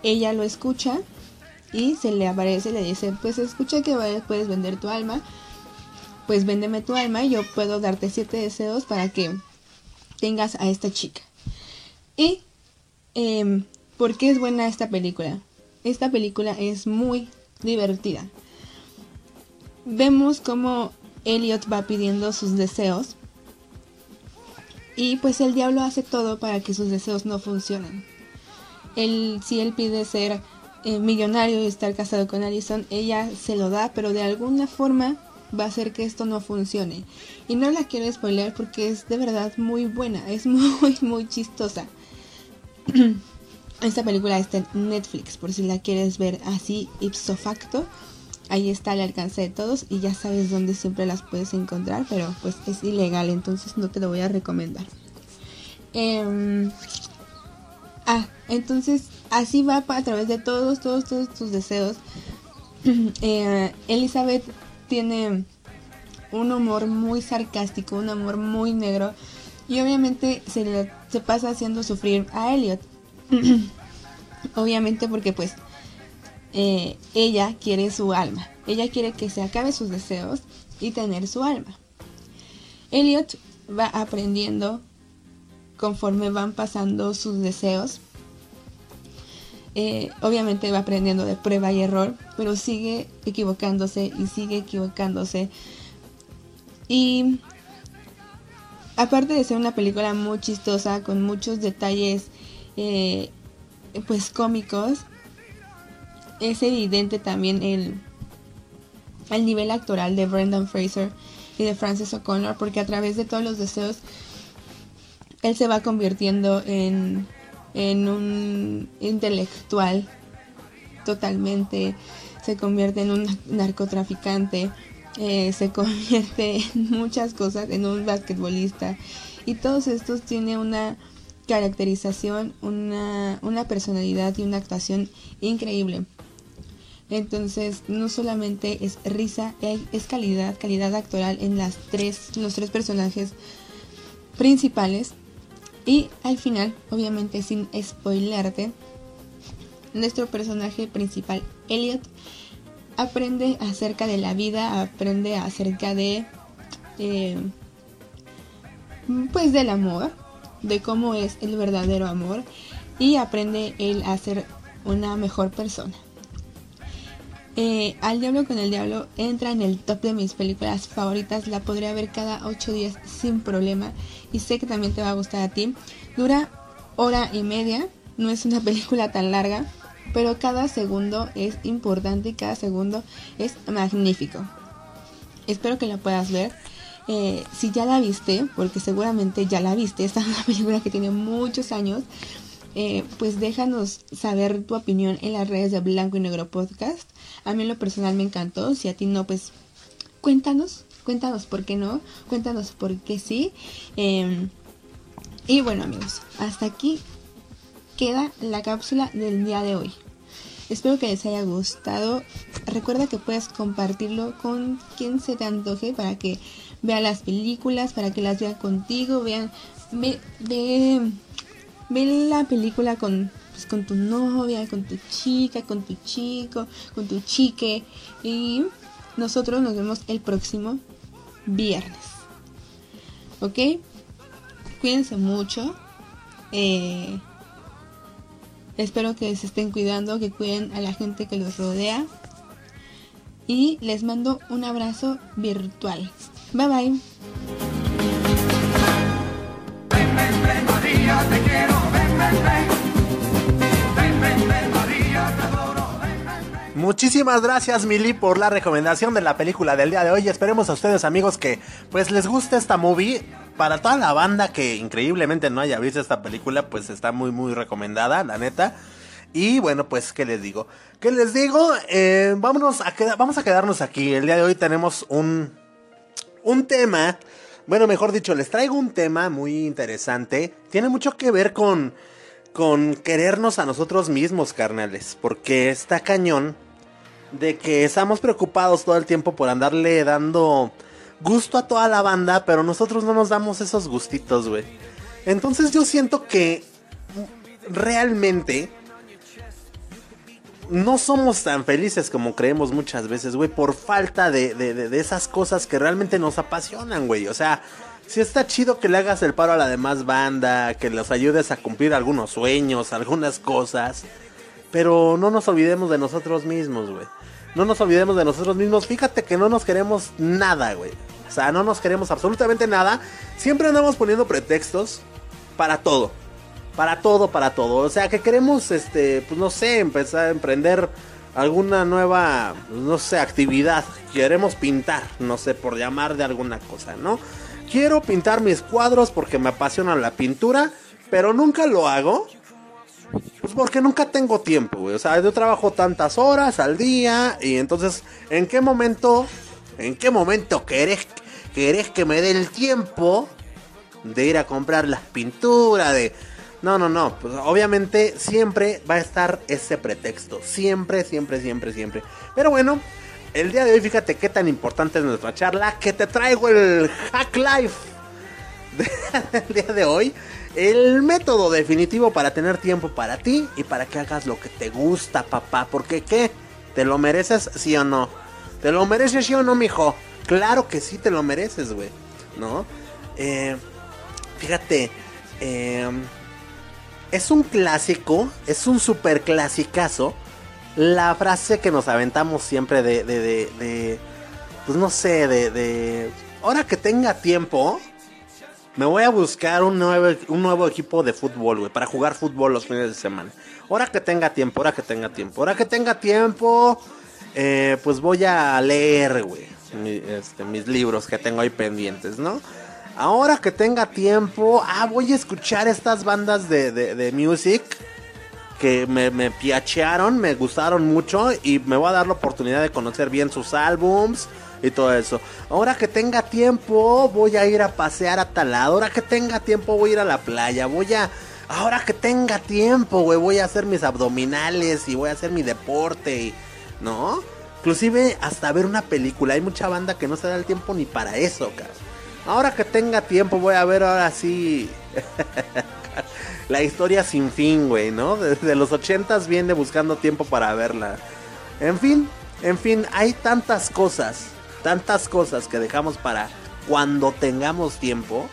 Ella lo escucha y se le aparece y le dice, pues escucha que puedes vender tu alma, pues véndeme tu alma y yo puedo darte siete deseos para que tengas a esta chica. ¿Y eh, por qué es buena esta película? Esta película es muy divertida vemos cómo Elliot va pidiendo sus deseos Y pues el diablo hace todo para que sus deseos no funcionen. Él, si él pide ser eh, millonario y estar casado con Allison, ella se lo da, pero de alguna forma va a hacer que esto no funcione. Y no la quiero spoiler porque es de verdad muy buena, *laughs* es muy, muy chistosa. *clears throat* Esta película está en Netflix, por si la quieres ver así ipso facto. Ahí está al alcance de todos y ya sabes dónde siempre las puedes encontrar, pero pues es ilegal, entonces no te lo voy a recomendar. Em, ah, entonces así va a través de todos, todos, todos tus deseos. *clears throat* Eh, Elizabeth tiene un humor muy sarcástico, un amor muy negro y obviamente se, le, se pasa haciendo sufrir a Elliot. *clears throat* obviamente porque pues eh, ella quiere su alma, ella quiere que se acabe sus deseos y tener su alma. Elliot va aprendiendo conforme van pasando sus deseos. Eh, obviamente va aprendiendo de prueba y error, pero sigue equivocándose y sigue equivocándose. Y aparte de ser una película muy chistosa, con muchos detalles eh, pues cómicos, es evidente también el, el nivel actoral de Brendan Fraser y de Francis O'Connor, porque a través de todos los deseos, él se va convirtiendo en, en un intelectual totalmente, se convierte en un narcotraficante, eh, se convierte *laughs* en muchas cosas, en un basquetbolista, y todos estos tienen una caracterización, una, una personalidad y una actuación increíble. Entonces, no solamente es risa, es calidad, calidad actoral en las tres, los tres personajes principales. Y al final, obviamente sin spoilarte, nuestro personaje principal, Elliot, aprende acerca de la vida, aprende acerca de, eh, pues del amor, de cómo es el verdadero amor y aprende él a ser una mejor persona. Eh, Al Diablo con el Diablo entra en el top de mis películas favoritas. La podría ver cada 8 días sin problema. Y sé que también te va a gustar a ti. Dura hora y media. No es una *laughs* película tan larga. Pero cada segundo es importante y cada segundo es magnífico. Espero que la puedas ver. Eh, si ya la viste, porque seguramente ya la viste, *laughs* esta es una película que tiene muchos años. Eh, pues déjanos saber tu opinión en las redes de Blanco y Negro Podcast. A mí lo personal me encantó. Si a ti no, pues cuéntanos. Cuéntanos por qué no. Cuéntanos por qué sí. Em, y bueno amigos, hasta aquí queda la cápsula del día de hoy. Espero que les haya gustado. Recuerda que puedes compartirlo con quien se te antoje para que vea las películas, para que las vea contigo, vean, ve, ve la película con, pues, con tu novia, con tu chica, con tu chico, con tu chique. Y nosotros nos vemos el próximo viernes. ¿Ok? Cuídense mucho. Eh, espero que se estén cuidando, que cuiden a la gente que los rodea. Y les mando un abrazo virtual. Bye bye. Muchísimas gracias Mili por la recomendación de la película del día de hoy. Esperemos a ustedes amigos que pues les guste esta movie. Para toda la banda que increíblemente no haya visto esta película, pues está muy muy recomendada, la neta. Y bueno, pues, ¿qué les digo? ¿Qué les digo? Eh, vámonos a vamos a quedarnos aquí. El día de hoy tenemos un, un tema. Bueno, mejor dicho, les traigo un tema muy interesante. Tiene mucho que ver con, con querernos a nosotros mismos, carnales. Porque está cañón de que estamos preocupados todo el tiempo por andarle dando gusto a toda la banda, pero nosotros no nos damos esos gustitos, güey. Entonces yo siento que realmente no somos tan felices como creemos muchas veces, güey, por falta de, de, de, esas cosas que realmente nos apasionan, güey. O sea, si está chido que le hagas el paro a la demás banda, que los ayudes a cumplir algunos sueños, algunas cosas, pero no nos olvidemos de nosotros mismos, güey. No nos olvidemos de nosotros mismos. Fíjate que no nos queremos nada, güey. O sea, no nos queremos absolutamente nada. Siempre andamos poniendo pretextos para todo. Para todo, para todo. O sea, que queremos, este, pues no sé, empezar a emprender alguna nueva, no sé, actividad. Queremos pintar, no sé, por llamar de alguna cosa, ¿no? Quiero pintar mis cuadros porque me apasiona la pintura, pero nunca lo hago. Pues porque nunca tengo tiempo, güey. O sea, yo trabajo tantas horas al día y entonces, ¿en qué momento, en qué momento querés, querés que me dé el tiempo de ir a comprar las pinturas, de... No, no, no. Pues obviamente siempre va a estar ese pretexto. Siempre, siempre, siempre, siempre. Pero bueno, el día de hoy, fíjate qué tan importante es nuestra charla. Que te traigo el Hack Life *laughs* del día de hoy. El método definitivo para tener tiempo para ti y para que hagas lo que te gusta, papá. Porque qué? ¿Te lo mereces, sí o no? ¿Te lo mereces, sí o no, mijo? Claro que sí te lo mereces, güey. ¿No? Eh, fíjate. Eh, es un clásico, es un super clasicazo. La frase que nos aventamos siempre de, de, de, de pues no sé, de, de, ahora que tenga tiempo, me voy a buscar un nuevo, un nuevo equipo de fútbol, güey, para jugar fútbol los fines de semana. Ahora que tenga tiempo, ahora que tenga tiempo, ahora que tenga tiempo, eh, pues voy a leer, güey, este, mis libros que tengo ahí pendientes, ¿no? Ahora que tenga tiempo, ah, voy a escuchar estas bandas de, de, de music que me, me, piachearon, me gustaron mucho y me voy a dar la oportunidad de conocer bien sus álbums y todo eso. Ahora que tenga tiempo, voy a ir a pasear a tal lado. Ahora que tenga tiempo, voy a ir a la playa. Voy a. Ahora que tenga tiempo, güey, voy a hacer mis abdominales y voy a hacer mi deporte. ¿No? Inclusive hasta ver una película. Hay mucha banda que no se da el tiempo ni para eso, cabrón. Ahora que tenga tiempo voy a ver ahora sí *laughs* la historia sin fin, güey, ¿no? Desde los ochentas viene buscando tiempo para verla. En fin, en fin, hay tantas cosas, tantas cosas que dejamos para cuando tengamos tiempo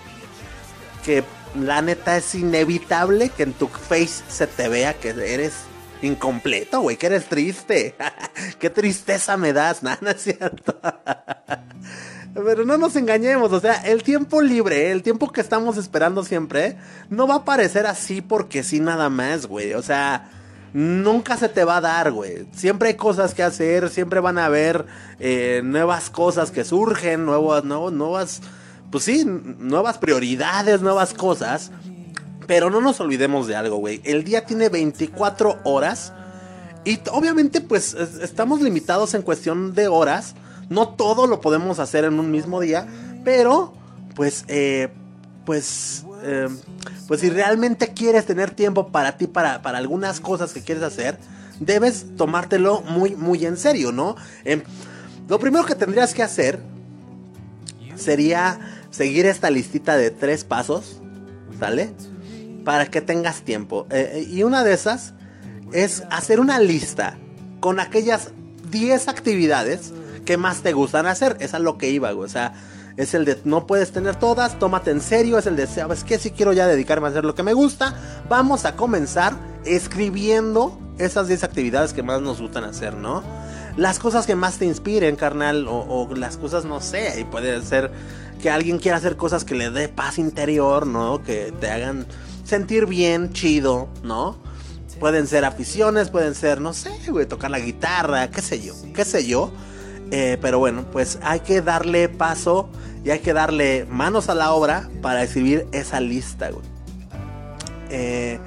que la neta es inevitable que en tu face se te vea que eres incompleto, güey, que eres triste. *laughs* Qué tristeza me das, *laughs* nada, es cierto. *laughs* Pero no nos engañemos, o sea, el tiempo libre, el tiempo que estamos esperando siempre, no va a aparecer así porque sí nada más, güey. O sea, nunca se te va a dar, güey. Siempre hay cosas que hacer, siempre van a haber eh, nuevas cosas que surgen, nuevas, nuevas, nuevas, pues sí, nuevas prioridades, nuevas cosas. Pero no nos olvidemos de algo, güey. El día tiene 24 horas y obviamente pues estamos limitados en cuestión de horas. No todo lo podemos hacer en un mismo día, pero pues, eh, pues, eh, pues si realmente quieres tener tiempo para ti, para, para algunas cosas que quieres hacer, debes tomártelo muy, muy en serio, ¿no? Eh, lo primero que tendrías que hacer sería seguir esta listita de tres pasos, ¿sale? Para que tengas tiempo. Eh, y una de esas es hacer una lista con aquellas 10 actividades que más te gustan hacer. Es a lo que iba, güey. O sea, es el de no puedes tener todas, tómate en serio. Es el de, ¿sabes qué? Si quiero ya dedicarme a hacer lo que me gusta, vamos a comenzar escribiendo esas 10 actividades que más nos gustan hacer, ¿no? Las cosas que más te inspiren, carnal, o, o las cosas, no sé, y puede ser que alguien quiera hacer cosas que le dé paz interior, ¿no? Que te hagan sentir bien, chido, ¿no? Pueden ser aficiones, pueden ser, no sé, güey, tocar la guitarra, qué sé yo, qué sé yo. Eh, pero bueno, pues hay que darle paso y hay que darle manos a la obra para escribir esa lista, güey. Eh,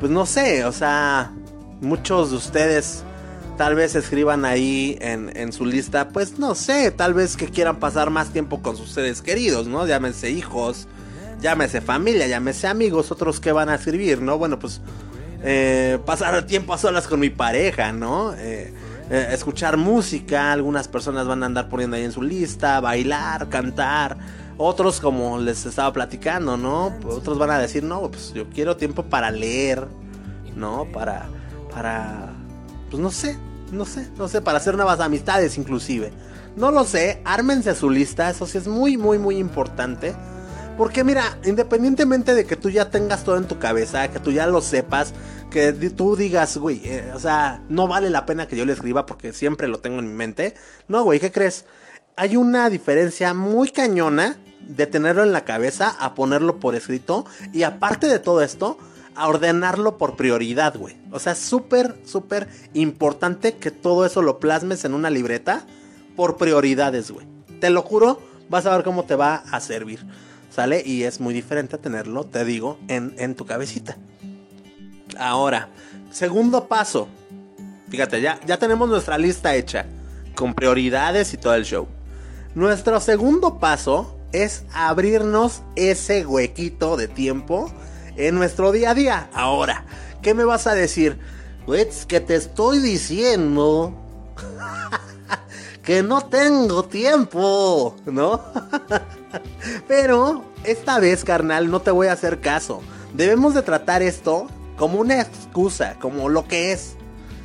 pues no sé, o sea, muchos de ustedes tal vez escriban ahí en, en, su lista, pues no sé, tal vez que quieran pasar más tiempo con sus seres queridos, ¿no? Llámense hijos, llámese familia, llámese amigos, otros que van a escribir, ¿no? Bueno, pues eh, pasar tiempo a solas con mi pareja, ¿no? Eh, eh, escuchar música, algunas personas van a andar poniendo ahí en su lista, bailar, cantar, otros como les estaba platicando, ¿no? Otros van a decir, no, pues yo quiero tiempo para leer, ¿no? Para, para, pues no sé, no sé, no sé, para hacer nuevas amistades inclusive. No lo sé, ármense su lista, eso sí es muy, muy, muy importante. Porque mira, independientemente de que tú ya tengas todo en tu cabeza, que tú ya lo sepas, que tú digas, güey, eh, o sea, no vale la pena que yo le escriba porque siempre lo tengo en mi mente. No, güey, ¿qué crees? hay una diferencia muy cañona de tenerlo en la cabeza a ponerlo por escrito. Y aparte de todo esto, a ordenarlo por prioridad, güey. O sea, súper, súper importante que todo eso lo plasmes en una libreta por prioridades, güey. Te lo juro, vas a ver cómo te va a servir. ¿Sale? Y es muy diferente tenerlo, te digo, en, en tu cabecita. Ahora, segundo paso. Fíjate, ya, ya tenemos nuestra lista hecha. Con prioridades y todo el show. Nuestro segundo paso es abrirnos ese huequito de tiempo en nuestro día a día. Ahora, ¿qué me vas a decir? Pues que te estoy diciendo *laughs* que no tengo tiempo, ¿no? *laughs* Pero esta vez, carnal, no te voy a hacer caso. Debemos de tratar esto como una excusa, como lo que es.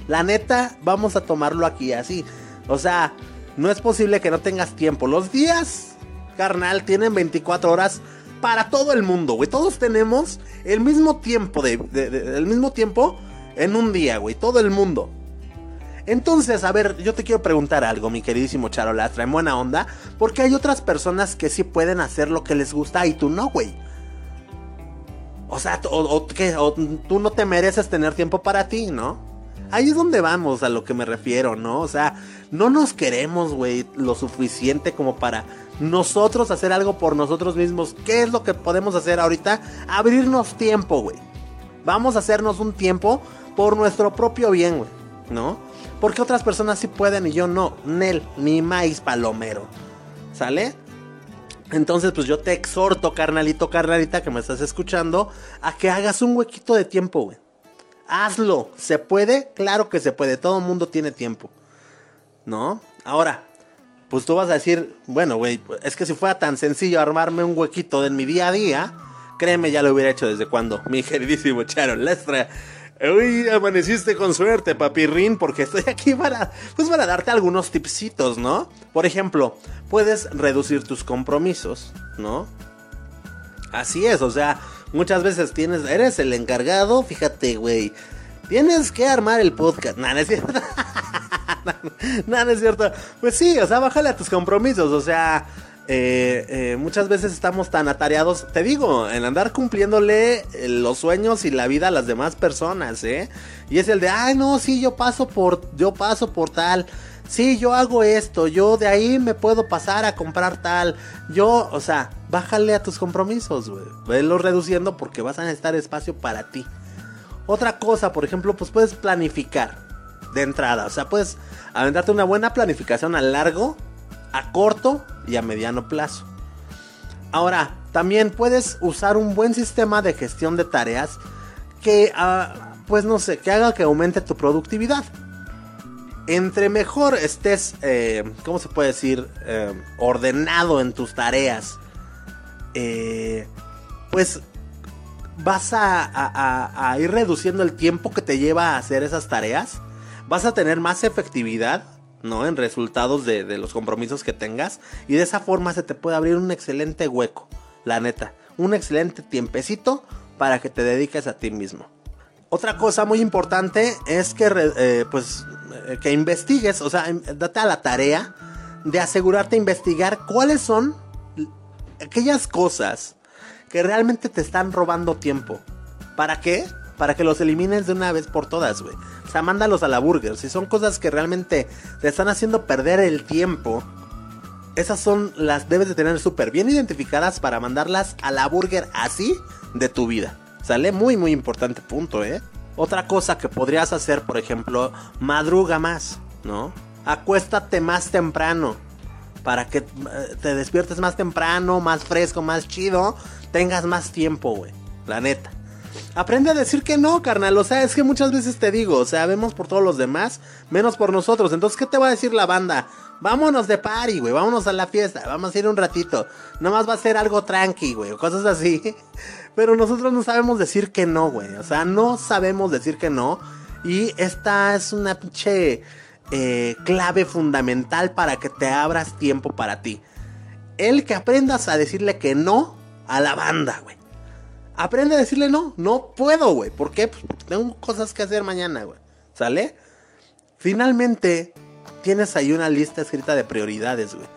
La neta, vamos a tomarlo aquí así. O sea, no es posible que no tengas tiempo. Los días, carnal, tienen 24 horas para todo el mundo, güey. Todos tenemos el mismo tiempo de, mismo tiempo en un día, güey. Todo el mundo. Entonces, a ver, yo te quiero preguntar algo, mi queridísimo Charolastra, en buena onda, porque hay otras personas que sí pueden hacer lo que les gusta y tú no, güey. O sea, o, tú no te mereces tener tiempo para ti, ¿no? Ahí es donde vamos a lo que me refiero, ¿no? O sea, no nos queremos, güey, lo suficiente como para nosotros hacer algo por nosotros mismos. ¿Qué es lo que podemos hacer ahorita? Abrirnos tiempo, güey. Vamos a hacernos un tiempo por nuestro propio bien, güey, ¿no? Porque otras personas sí pueden y yo no. Nel, ni maíz palomero. ¿Sale? Entonces, pues yo te exhorto, carnalito, carnalita, que me estás escuchando, a que hagas un huequito de tiempo, güey. Hazlo. ¿Se puede? Claro que se puede. Todo mundo tiene tiempo. ¿No? Ahora, pues tú vas a decir, bueno, güey, es que si fuera tan sencillo armarme un huequito en mi día a día, créeme, ya lo hubiera hecho desde cuando, mi *laughs* queridísimo Charon Lestra. Uy, amaneciste con suerte, papirrín, porque estoy aquí para, pues para darte algunos tipsitos, ¿no? Por ejemplo, puedes reducir tus compromisos, ¿no? Así es, o sea, muchas veces tienes, eres el encargado, fíjate, güey, tienes que armar el podcast. Nada, es cierto. *laughs* Nada, es cierto. Pues sí, o sea, bájale a tus compromisos, o sea, eh, eh, muchas veces estamos tan atareados, te digo, en andar cumpliéndole eh, los sueños y la vida a las demás personas, ¿eh? Y es el de, ay, no, sí, yo paso por, yo paso por tal. Sí, yo hago esto, yo de ahí me puedo pasar a comprar tal. Yo, o sea, bájale a tus compromisos, güey. Velo reduciendo porque vas a necesitar espacio para ti. Otra cosa, por ejemplo, pues puedes planificar de entrada. O sea, puedes aventarte una buena planificación a largo a corto y a mediano plazo. Ahora, también puedes usar un buen sistema de gestión de tareas que, ah, pues no sé, que haga que aumente tu productividad. Entre mejor estés, eh, ¿cómo se puede decir? Eh, ordenado en tus tareas, eh, pues vas a, ir reduciendo el tiempo que te lleva a hacer esas tareas. Vas a tener más efectividad ¿no? En resultados de, los compromisos que tengas. Y de esa forma se te puede abrir un excelente hueco, la neta. Un excelente tiempecito para que te dediques a ti mismo. Otra cosa muy importante es que, eh, pues, eh, que investigues, o sea, date a la tarea de asegurarte investigar cuáles son aquellas cosas que realmente te están robando tiempo. ¿Para qué? Para que los elimines de una vez por todas, güey. O sea, mándalos a la burger. Si son cosas que realmente te están haciendo perder el tiempo, esas son las debes de tener súper bien identificadas para mandarlas a la burger así de tu vida. Sale muy muy importante punto, ¿eh? Otra cosa que podrías hacer, por ejemplo, madruga más, ¿no? Acuéstate más temprano para que eh, te despiertes más temprano, más fresco, más chido, tengas más tiempo, güey. La neta. Aprende a decir que no, carnal. O sea, es que muchas veces te digo, o sea, vemos por todos los demás, menos por nosotros. Entonces, ¿qué te va a decir la banda? Vámonos de party, güey. Vámonos a la fiesta. Vamos a ir un ratito. Nomás va a ser algo tranqui, güey. Cosas así. *laughs* Pero nosotros no sabemos decir que no, güey. O sea, no sabemos decir que no. Y esta es una pinche eh, clave fundamental para que te abras tiempo para ti. El que aprendas a decirle que no a la banda, güey. Aprende a decirle no, no puedo, güey. Pues porque tengo cosas que hacer mañana, güey. ¿Sale? Finalmente, tienes ahí una lista escrita de prioridades, güey.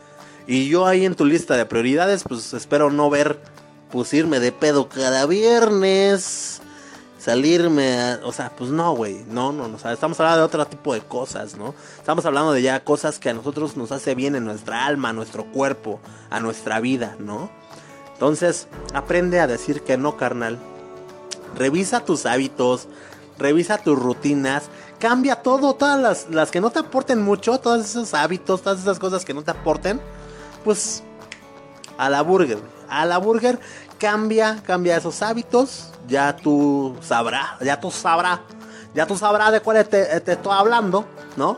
Y yo ahí en tu lista de prioridades, pues espero no ver, pues irme de pedo cada viernes, salirme, a- o sea, pues no, güey, no, no, no, o sea, estamos hablando de otro tipo de cosas, ¿no? Estamos hablando de ya cosas que a nosotros nos hace bien en nuestra alma, a nuestro cuerpo, a nuestra vida, ¿no? Entonces, aprende a decir que no, carnal. Revisa tus hábitos, revisa tus rutinas, cambia todo, todas las, las que no te aporten mucho, todos esos hábitos, todas esas cosas que no te aporten, pues a la burger, a la burger, cambia, cambia esos hábitos, ya tú sabrás, ya tú sabrás, ya tú sabrás de cuál te, te estoy hablando, ¿no?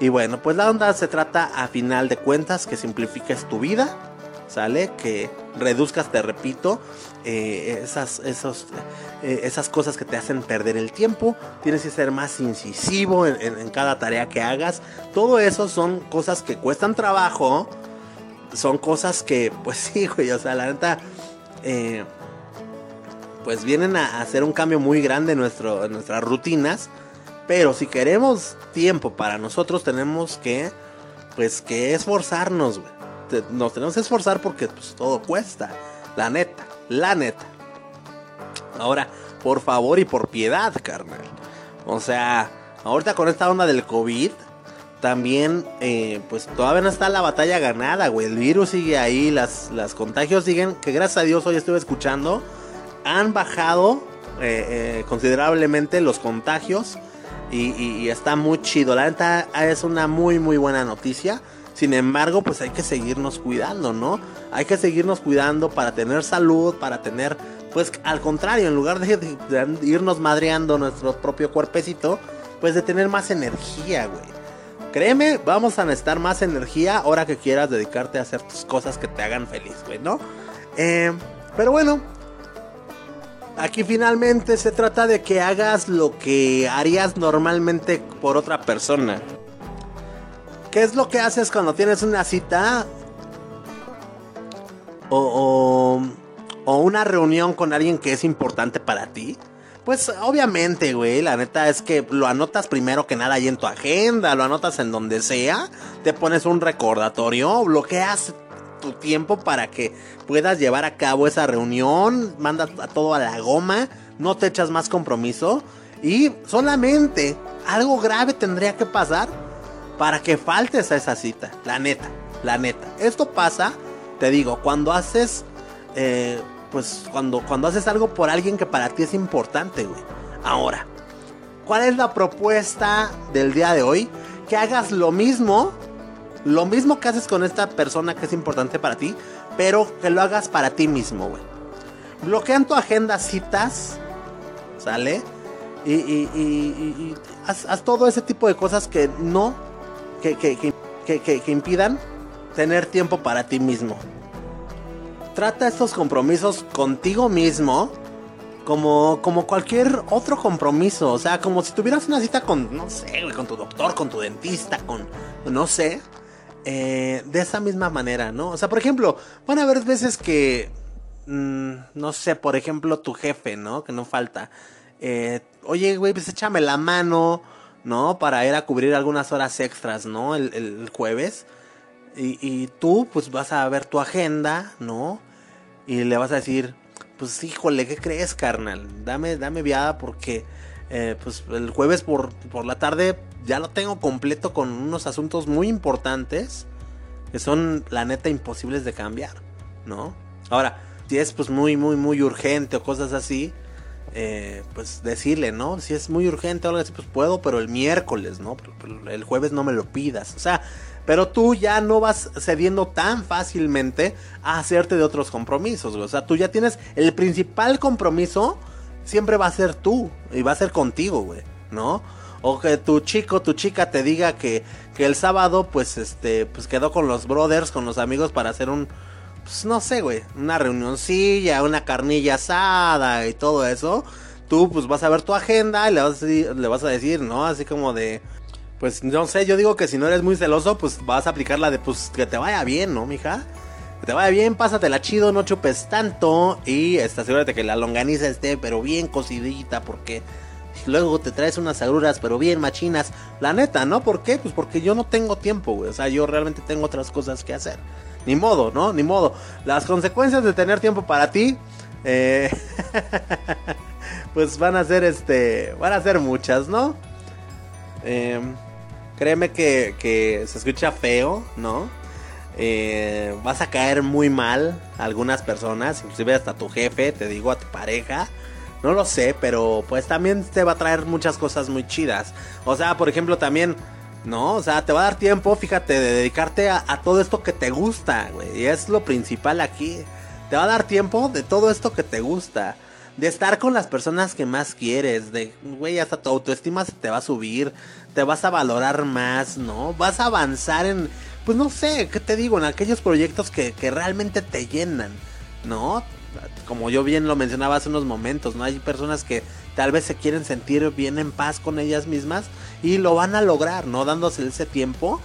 Y bueno, pues la onda se trata a final de cuentas que simplifiques tu vida, ¿sale? Que reduzcas, te repito, eh, esas, eh, esas cosas que te hacen perder el tiempo. Tienes que ser más incisivo en, cada tarea que hagas. Todo eso son cosas que cuestan trabajo. Son cosas que, pues *laughs* sí, güey, o sea, la neta, eh, pues vienen a hacer un cambio muy grande en, nuestro, nuestras rutinas. Pero si queremos tiempo para nosotros, tenemos que, pues, que esforzarnos, güey. Nos tenemos que esforzar porque, pues, todo cuesta. La neta, la neta. Ahora, por favor y por piedad, carnal. O sea, ahorita con esta onda del COVID, también, eh, pues todavía no está la batalla ganada, güey. El virus sigue ahí, las, las contagios siguen, que gracias a Dios hoy estuve escuchando, han bajado eh, eh, considerablemente los contagios y- y está muy chido. La neta es una muy, muy buena noticia. Sin embargo, pues hay que seguirnos cuidando, ¿no? Hay que seguirnos cuidando para tener salud, para tener, pues al contrario, en lugar de, irnos madreando nuestro propio cuerpecito, pues de tener más energía, güey. Créeme, vamos a necesitar más energía ahora que quieras dedicarte a hacer tus cosas que te hagan feliz, güey, ¿no? Eh, pero bueno, aquí finalmente se trata de que hagas lo que harías normalmente por otra persona. ¿Qué es lo que haces cuando tienes una cita? O, o, o una reunión con alguien que es importante para ti. Pues obviamente, güey, la neta es que lo anotas primero que nada ahí en tu agenda, lo anotas en donde sea, te pones un recordatorio, bloqueas tu tiempo para que puedas llevar a cabo esa reunión, mandas a todo a la goma, no te echas más compromiso y solamente algo grave tendría que pasar para que faltes a esa cita, la neta, la neta. Esto pasa, te digo, cuando haces, eh, pues cuando, cuando haces algo por alguien que para ti es importante, güey. Ahora, ¿cuál es la propuesta del día de hoy? Que hagas lo mismo, lo mismo que haces con esta persona que es importante para ti, pero que lo hagas para ti mismo, güey. Bloquea en tu agenda citas, ¿sale? Y, haz todo ese tipo de cosas que no, que, que- que- impidan tener tiempo para ti mismo. Trata estos compromisos contigo mismo como, como cualquier otro compromiso. O sea, como si tuvieras una cita con, no sé, con tu doctor, con tu dentista, con, no sé. eh, de esa misma manera, ¿no? O sea, por ejemplo, van a haber veces que, mm, no sé, por ejemplo, tu jefe, ¿no? Que no falta. eh, Oye, güey, pues échame la mano, ¿no? Para ir a cubrir algunas horas extras, ¿no? El, el jueves. Y, y tú, pues vas a ver tu agenda, ¿no? Y le vas a decir, pues híjole, ¿qué crees, carnal? Dame, dame viada porque, eh, pues el jueves por, por la tarde ya lo tengo completo con unos asuntos muy importantes que son, la neta, imposibles de cambiar, ¿no? Ahora, si es pues muy, muy, muy urgente o cosas así, eh, pues decirle, ¿no? Si es muy urgente o algo pues puedo, pero el miércoles, ¿no? Pero el jueves no me lo pidas. O sea, pero tú ya no vas cediendo tan fácilmente a hacerte de otros compromisos. O sea, tú ya tienes el principal compromiso, siempre va a ser tú y va a ser contigo, güey, ¿no? O que tu chico, tu chica te diga que, que el sábado, pues, este, pues quedó con los brothers, con los amigos para hacer un, pues no sé, güey, una reunioncilla, una carnilla asada y todo eso, tú pues vas a ver tu agenda y le vas a decir, ¿no? Así como de, pues no sé, yo digo que si no eres muy celoso, pues vas a aplicar la de, pues que te vaya bien, ¿no, mija? Que te vaya bien, pásatela chido, no chupes tanto y este, asegúrate que la longaniza esté, pero bien cocidita, porque luego te traes unas agruras, pero bien machinas. La neta, ¿no? ¿Por qué? Pues porque yo no tengo tiempo, güey. O sea, yo realmente tengo otras cosas que hacer. Ni modo, ¿no? Ni modo. Las consecuencias de tener tiempo para ti, eh, *laughs* pues van a ser, este, van a ser muchas, ¿no? Eh, créeme que, que se escucha feo, ¿no? Eh, vas a caer muy mal a algunas personas, inclusive hasta tu jefe, te digo, a tu pareja. No lo sé, pero pues también te va a traer muchas cosas muy chidas. O sea, por ejemplo, también, ¿no? O sea, te va a dar tiempo, fíjate, de dedicarte a, todo esto que te gusta, güey. Y es lo principal aquí. Te va a dar tiempo de todo esto que te gusta. De estar con las personas que más quieres. De, güey, hasta tu autoestima se te va a subir. Te vas a valorar más, ¿no? Vas a avanzar en, pues no sé, ¿qué te digo? En aquellos proyectos que, que realmente te llenan, ¿no? Como yo bien lo mencionaba hace unos momentos, ¿no? Hay personas que tal vez se quieren sentir bien en paz con ellas mismas y lo van a lograr, ¿no? Dándose ese tiempo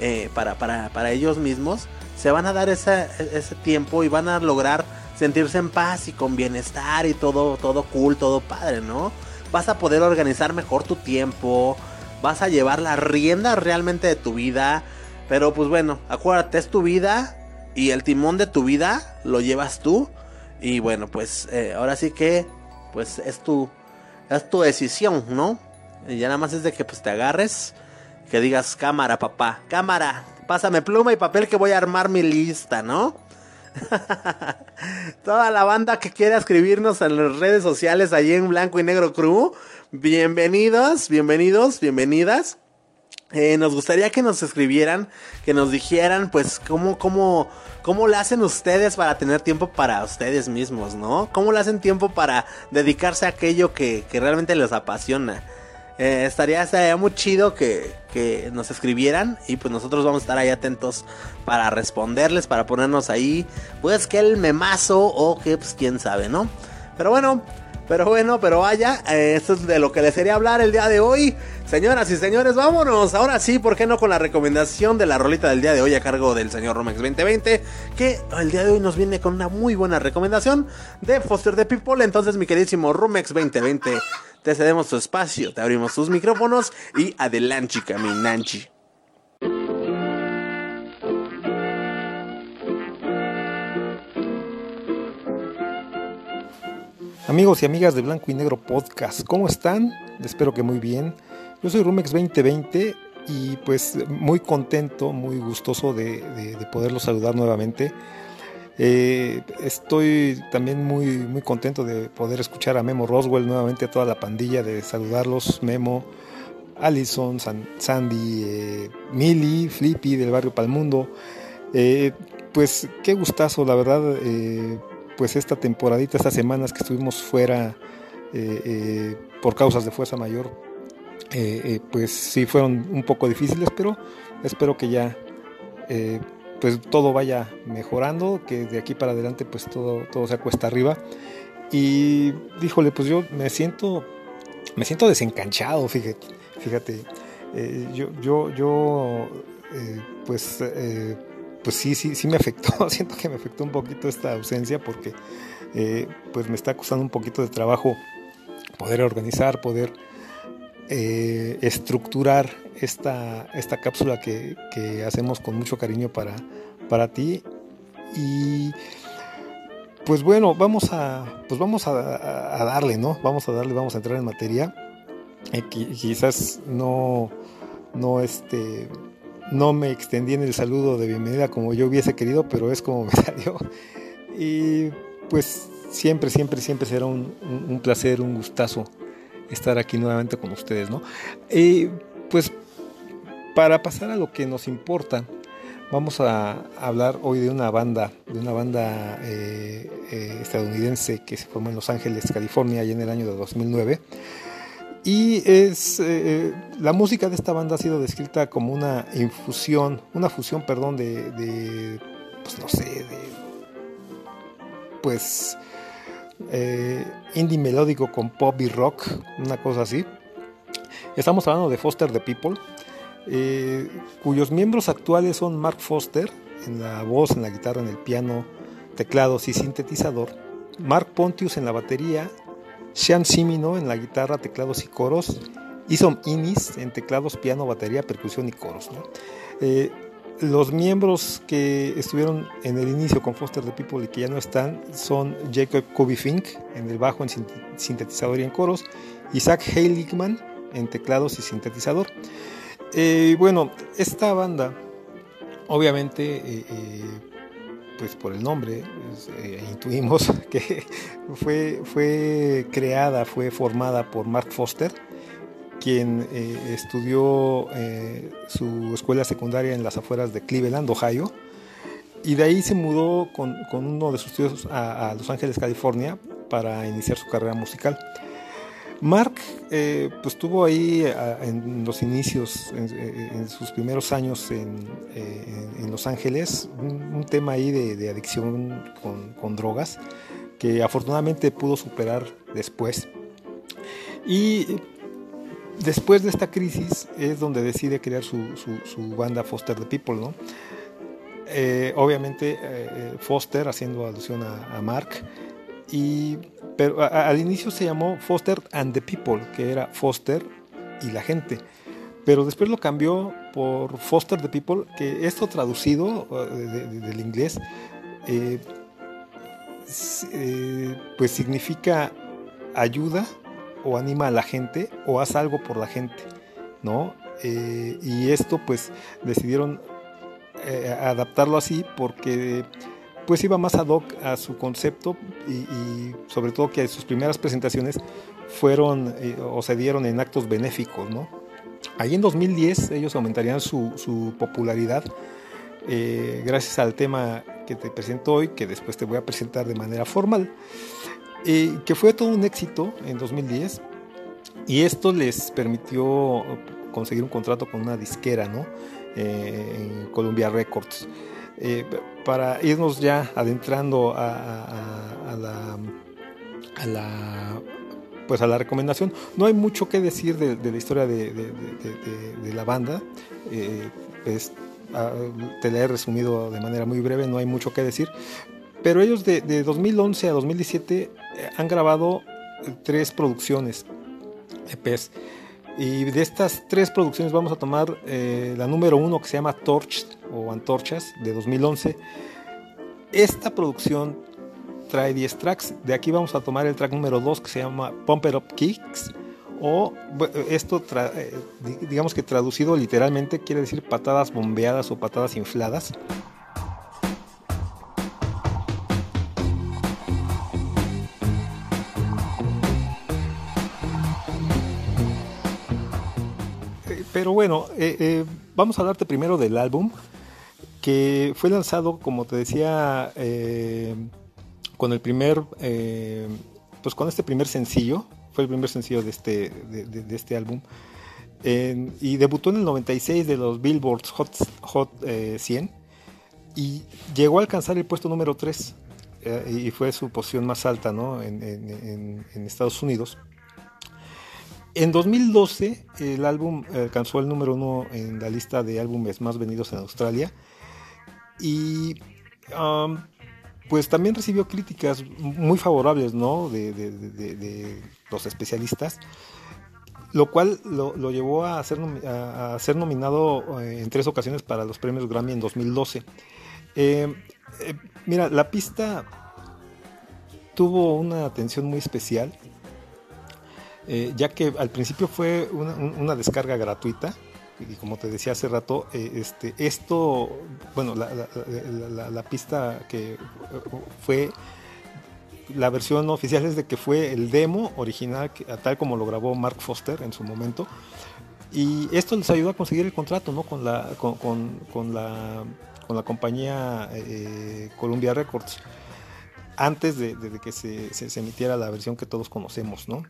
eh, para, para, para ellos mismos. Se van a dar ese, ese tiempo y van a lograr sentirse en paz y con bienestar y todo, todo cool, todo padre, ¿no? Vas a poder organizar mejor tu tiempo, vas a llevar la rienda realmente de tu vida. Pero pues bueno, acuérdate, es tu vida y el timón de tu vida lo llevas tú. Y bueno, pues eh, ahora sí que pues es tu, es tu decisión, ¿no? Y ya nada más es de que pues te agarres, que digas cámara, papá, cámara, pásame pluma y papel que voy a armar mi lista, ¿no? *laughs* Toda la banda que quiera escribirnos en las redes sociales allí en Blanco y Negro Crew, bienvenidos, bienvenidos, bienvenidas. Eh, nos gustaría que nos escribieran, que nos dijeran, pues, cómo, cómo, cómo le hacen ustedes para tener tiempo para ustedes mismos, ¿no? ¿Cómo le hacen tiempo para dedicarse a aquello que, que realmente les apasiona? Eh, estaría, estaría muy chido que, que nos escribieran y pues nosotros vamos a estar ahí atentos para responderles, para ponernos ahí, pues que el memazo o que pues quién sabe, ¿no? Pero bueno, pero bueno, pero vaya, eh, esto es de lo que les quería hablar el día de hoy. Señoras y señores, vámonos. Ahora sí, ¿por qué no con la recomendación de la rolita del día de hoy a cargo del señor Romex 2020? Que el día de hoy nos viene con una muy buena recomendación de Foster the People. Entonces, mi queridísimo Romex 2020, te cedemos tu espacio, te abrimos tus micrófonos y adelante, chica, Amigos y amigas de Blanco y Negro Podcast, ¿cómo están? Espero que muy bien. Yo soy Rumex 2020 y pues muy contento, muy gustoso de, de, de poderlos saludar nuevamente. Eh, estoy también muy, muy contento de poder escuchar a Memo Roswell nuevamente, a toda la pandilla, de saludarlos, Memo, Allison, San, Sandy, eh, Millie, Flippy del barrio Palmundo. Eh, pues qué gustazo, la verdad pues esta temporadita, estas semanas que estuvimos fuera eh, eh, por causas de fuerza mayor, eh, pues sí fueron un poco difíciles, pero espero que ya pues todo vaya mejorando, que de aquí para adelante pues todo, todo se acuesta arriba. Y díjole, pues yo me siento, me siento desencanchado, fíjate, fíjate. yo, yo, pues pues sí, sí, sí me afectó, *laughs* siento que me afectó un poquito esta ausencia porque eh, pues me está costando un poquito de trabajo poder organizar, poder eh, estructurar esta, esta cápsula que, que, hacemos con mucho cariño para, para ti. Y pues bueno, vamos a, pues vamos a, darle, ¿no? Vamos a darle, vamos a entrar en materia. Eh, quizás no, no este no me extendí en el saludo de bienvenida como yo hubiese querido, pero es como *laughs* me salió. Y pues siempre, siempre, siempre será un, placer, un gustazo estar aquí nuevamente con ustedes, ¿no? Y pues para pasar a lo que nos importa, vamos a hablar hoy de una banda, de una banda eh, eh, estadounidense que se formó en Los Ángeles, California, allá en el año de 2009. Y es eh, la música de esta banda ha sido descrita como una infusión, una fusión, perdón, de, de pues no sé, de pues eh, indie melódico con pop y rock, una cosa así. Estamos hablando de Foster the People, eh, cuyos miembros actuales son Mark Foster en la voz, en la guitarra, en el piano, teclados y sintetizador, Mark Pontius en la batería, Sean Simino en la guitarra, teclados y coros, Isom Innis en teclados, piano, batería, percusión y coros. Eh, los miembros que estuvieron en el inicio con Foster the People y que ya no están son Jacob Kobe Fink en el bajo, en sintetizador y en coros, Isaac Heiligman en teclados y sintetizador. Eh, bueno, esta banda, obviamente, eh, pues por el nombre, eh, intuimos *laughs* que fue, fue creada, fue formada por Mark Foster, quien eh, estudió eh, su escuela secundaria en las afueras de Cleveland, Ohio, y de ahí se mudó con, con uno de sus tíos a, Los Ángeles, California, para iniciar su carrera musical. Mark, eh, pues tuvo ahí a, en los inicios, en, en, sus primeros años en, en Los Ángeles, un, tema ahí de, de adicción con, con drogas, que afortunadamente pudo superar después. Y después de esta crisis es donde decide crear su, su, banda Foster the People, ¿no? Eh, obviamente eh, Foster haciendo alusión a, a Mark y pero a, al inicio se llamó Foster and the People que era Foster y la gente pero después lo cambió por Foster the People que esto traducido de, del inglés eh, eh, pues significa ayuda o anima a la gente o haz algo por la gente, ¿no? Eh, y esto pues decidieron eh, adaptarlo así porque pues iba más ad hoc a su concepto y, sobre todo que sus primeras presentaciones fueron eh, o se dieron en actos benéficos, ¿no? Ahí en 2010 ellos aumentarían su, su popularidad eh, gracias al tema que te presento hoy, que después te voy a presentar de manera formal eh, que fue todo un éxito en 2010 y esto les permitió conseguir un contrato con una disquera, ¿no? Eh, en Columbia Records. Eh, para irnos ya adentrando a, a, a, la, a, la, pues a la recomendación, no hay mucho que decir de, de la historia de, de, de la banda. Pues, te la he resumido de manera muy breve, no hay mucho que decir, pero ellos de, de 2011 a 2017 eh, han grabado tres producciones EPs. Y de estas tres producciones vamos a tomar eh, la número uno que se llama Torch o Antorchas de 2011. Esta producción trae 10 tracks. De aquí vamos a tomar el track número 2 que se llama Pump It Up Kicks. O esto, eh, digamos que traducido literalmente, quiere decir patadas bombeadas o patadas infladas. Pero bueno, eh, eh, vamos a hablarte primero del álbum, que fue lanzado, como te decía, eh, con el primer, pues con este primer sencillo, fue el primer sencillo de este, de, este álbum, y debutó en el 96 de los Billboards Hot, Hot 100 y llegó a alcanzar el puesto número 3 y fue su posición más alta ¿no? en Estados Unidos. En 2012 el álbum alcanzó el número uno en la lista de álbumes más vendidos en Australia y pues también recibió críticas muy favorables ¿no? de, los especialistas lo cual lo, llevó a ser, nominado en tres ocasiones para los premios Grammy en 2012. Eh, eh, mira, la pista tuvo una atención muy especial eh, ya que al principio fue una, descarga gratuita y como te decía hace rato, eh, este, esto, bueno, la, pista que fue la versión oficial es de que fue el demo original, tal como lo grabó Mark Foster en su momento. Y esto les ayudó a conseguir el contrato ¿no? con, la, con, la, con la compañía eh, Columbia Records antes de, que se, emitiera la versión que todos conocemos. ¿no?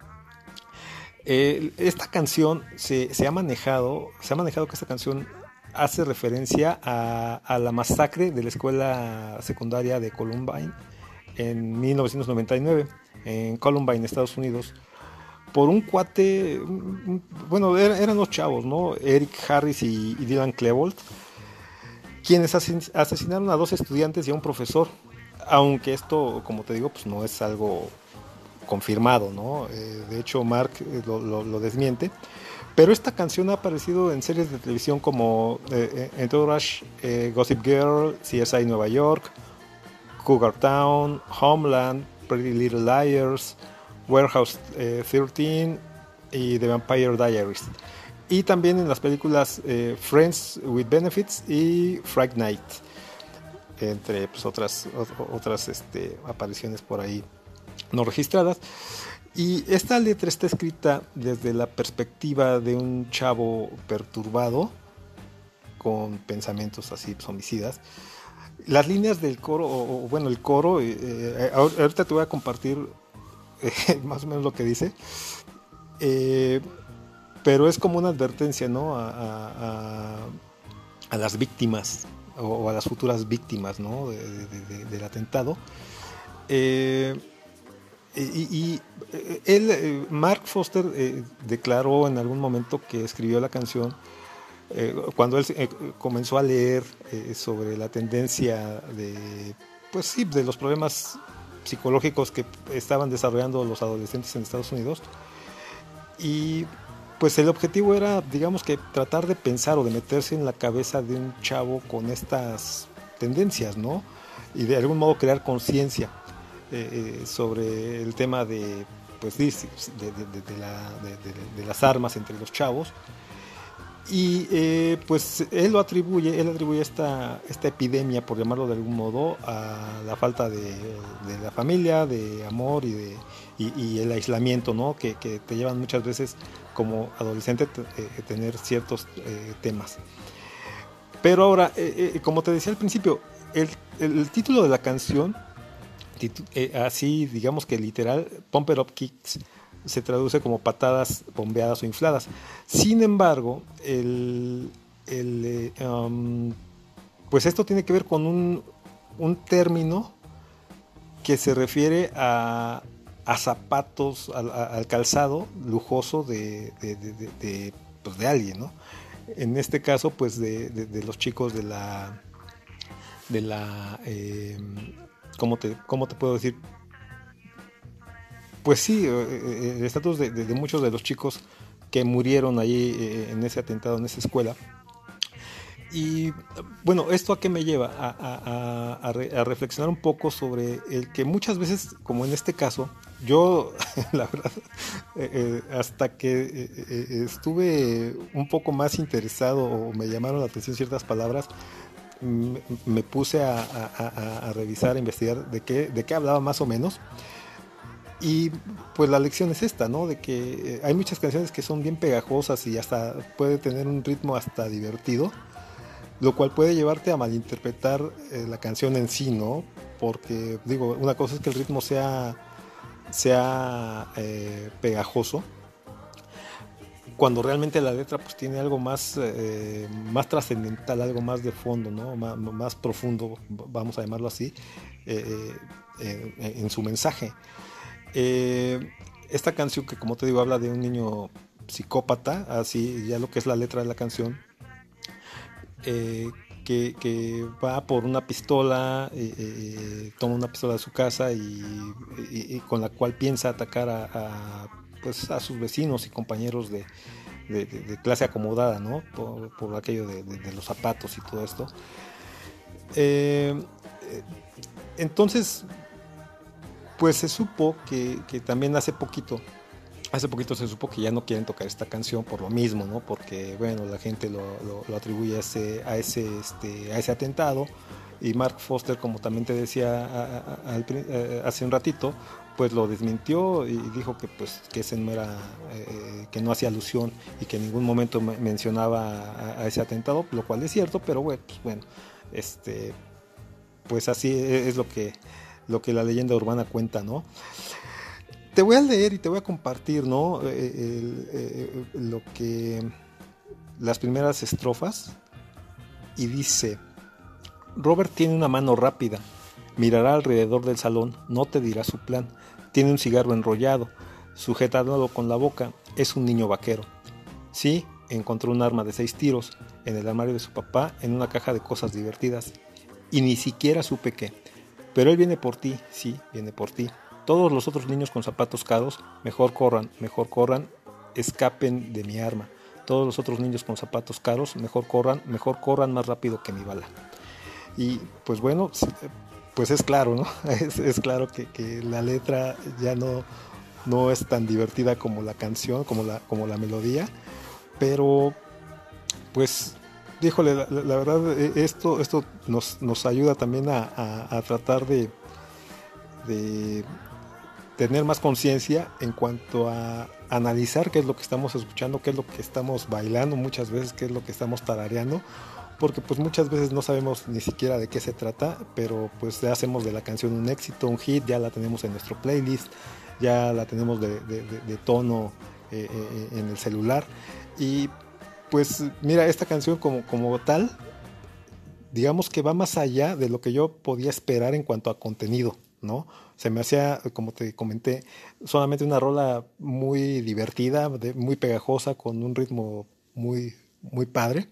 Eh, esta canción se, ha manejado, se ha manejado que esta canción hace referencia a, a, la masacre de la escuela secundaria de Columbine en 1999, en Columbine, Estados Unidos, por un cuate, bueno, eran los chavos, ¿no? Eric Harris y, y Dylan Klebold, quienes asesinaron a dos estudiantes y a un profesor, aunque esto, como te digo, pues no es algo confirmado, ¿no? Eh, de hecho, Mark eh, lo, desmiente. Pero esta canción ha aparecido en series de televisión como eh, Entourage, eh, Gossip Girl, CSI Nueva York, Cougar Town, Homeland, Pretty Little Liars, Warehouse 13 y The Vampire Diaries. Y también en las películas Friends with Benefits y Fright Night entre pues, otras, otras este, apariciones por ahí no registradas. Y esta letra está escrita desde la perspectiva de un chavo perturbado, con pensamientos así homicidas. Las líneas del coro, o, bueno, el coro, eh, eh, ahorita te voy a compartir *laughs* eh, más o menos lo que dice, pero es como una advertencia ¿no? a, a, las víctimas o, a las futuras víctimas ¿no? de, de, del atentado. Eh, y, y, él, Mark Foster, eh, declaró en algún momento que escribió la canción eh, cuando él eh, comenzó a leer sobre la tendencia de, pues sí, de los problemas psicológicos que estaban desarrollando los adolescentes en Estados Unidos. Y pues el objetivo era, digamos que tratar de pensar o de meterse en la cabeza de un chavo con estas tendencias, ¿no? Y de algún modo crear conciencia eh, sobre el tema de, pues, de, de, de, la, de, las armas entre los chavos. Y eh, pues él lo atribuye, él atribuye esta, esta epidemia, por llamarlo de algún modo, a la falta de, la familia, de amor y, de, y, y el aislamiento, ¿no? Que, que, te llevan muchas veces como adolescente eh, tener ciertos eh, temas. Pero ahora, eh, como te decía al principio, el, el, título de la canción, así digamos que literal, Pump It Up Kicks, se traduce como patadas bombeadas o infladas. Sin embargo, el, el, um, pues esto tiene que ver con un, un término que se refiere a, a zapatos, al, al, calzado lujoso de, de, de, de pues de alguien, ¿no? En este caso, pues de, los chicos de la, de la, eh, ¿cómo, te, ¿cómo te puedo decir? Pues sí, el estatus de, muchos de los chicos que murieron allí en ese atentado, en esa escuela. Y bueno, ¿esto a qué me lleva? A, reflexionar un poco sobre el que muchas veces, como en este caso, yo, *laughs* la verdad, eh, eh, hasta que eh, estuve un poco más interesado o me llamaron la atención ciertas palabras, me, puse a, revisar, a investigar de qué, de qué hablaba más o menos. Y pues la lección es esta, ¿no? De que hay muchas canciones que son bien pegajosas y hasta puede tener un ritmo hasta divertido, lo cual puede llevarte a malinterpretar eh, la canción en sí, ¿no? Porque digo, una cosa es que el ritmo sea, sea eh, pegajoso, cuando realmente la letra pues tiene algo más, eh, más trascendental, algo más de fondo, ¿no? Más, más profundo, vamos a llamarlo así, en su mensaje. Eh, esta canción que como te digo habla de un niño psicópata, así ya lo que es la letra de la canción, eh, que, va por una pistola, eh, eh, toma una pistola de su casa y, con la cual piensa atacar a, pues a sus vecinos y compañeros de, clase acomodada, ¿no? Por, aquello de, los zapatos y todo esto. entonces, pues se supo que, también hace poquito, hace poquito se supo que ya no quieren tocar esta canción por lo mismo, ¿no? Porque, bueno, la gente lo, atribuye a ese, este, a ese atentado. Y Mark Foster, como también te decía a, a, hace un ratito, pues lo desmintió y dijo que pues que ese no era eh, que no hacía alusión y que en ningún momento mencionaba a, ese atentado, lo cual es cierto, pero bueno, pues, bueno, este pues así es lo que lo que la leyenda urbana cuenta, ¿no? Te voy a leer y te voy a compartir, ¿no? El, eh, lo que las primeras estrofas y dice, Robert tiene una mano rápida, mirará alrededor del salón, no te dirá su plan, tiene un cigarro enrollado, sujetado con la boca, es un niño vaquero. Sí, encontró un arma de seis tiros en el armario de su papá en una caja de cosas divertidas y ni siquiera supe qué. Pero él viene por ti, sí, viene por ti. Todos los otros niños con zapatos caros, mejor corran, mejor corran, escapen de mi arma. Todos los otros niños con zapatos caros, mejor corran, mejor corran más rápido que mi bala. Y pues bueno, pues es claro, ¿no? *laughs* Es, claro que, la letra ya no, no es tan divertida como la canción, como la, como la melodía, pero pues híjole, la, verdad, e, esto, esto nos, nos ayuda también a, tratar de, de, tener más conciencia en cuanto a analizar qué es lo que estamos escuchando, qué es lo que estamos bailando muchas veces, qué es lo que estamos tarareando, porque pues muchas veces no sabemos ni siquiera de qué se trata, pero pues ya hacemos de la canción un éxito, un hit, ya la tenemos en nuestro playlist, ya la tenemos de, tono eh, eh, en el celular y pues mira, esta canción como, como tal, digamos que va más allá de lo que yo podía esperar en cuanto a contenido, ¿no? Se me hacía, como te comenté, solamente una rola muy divertida, muy pegajosa, con un ritmo muy, muy padre.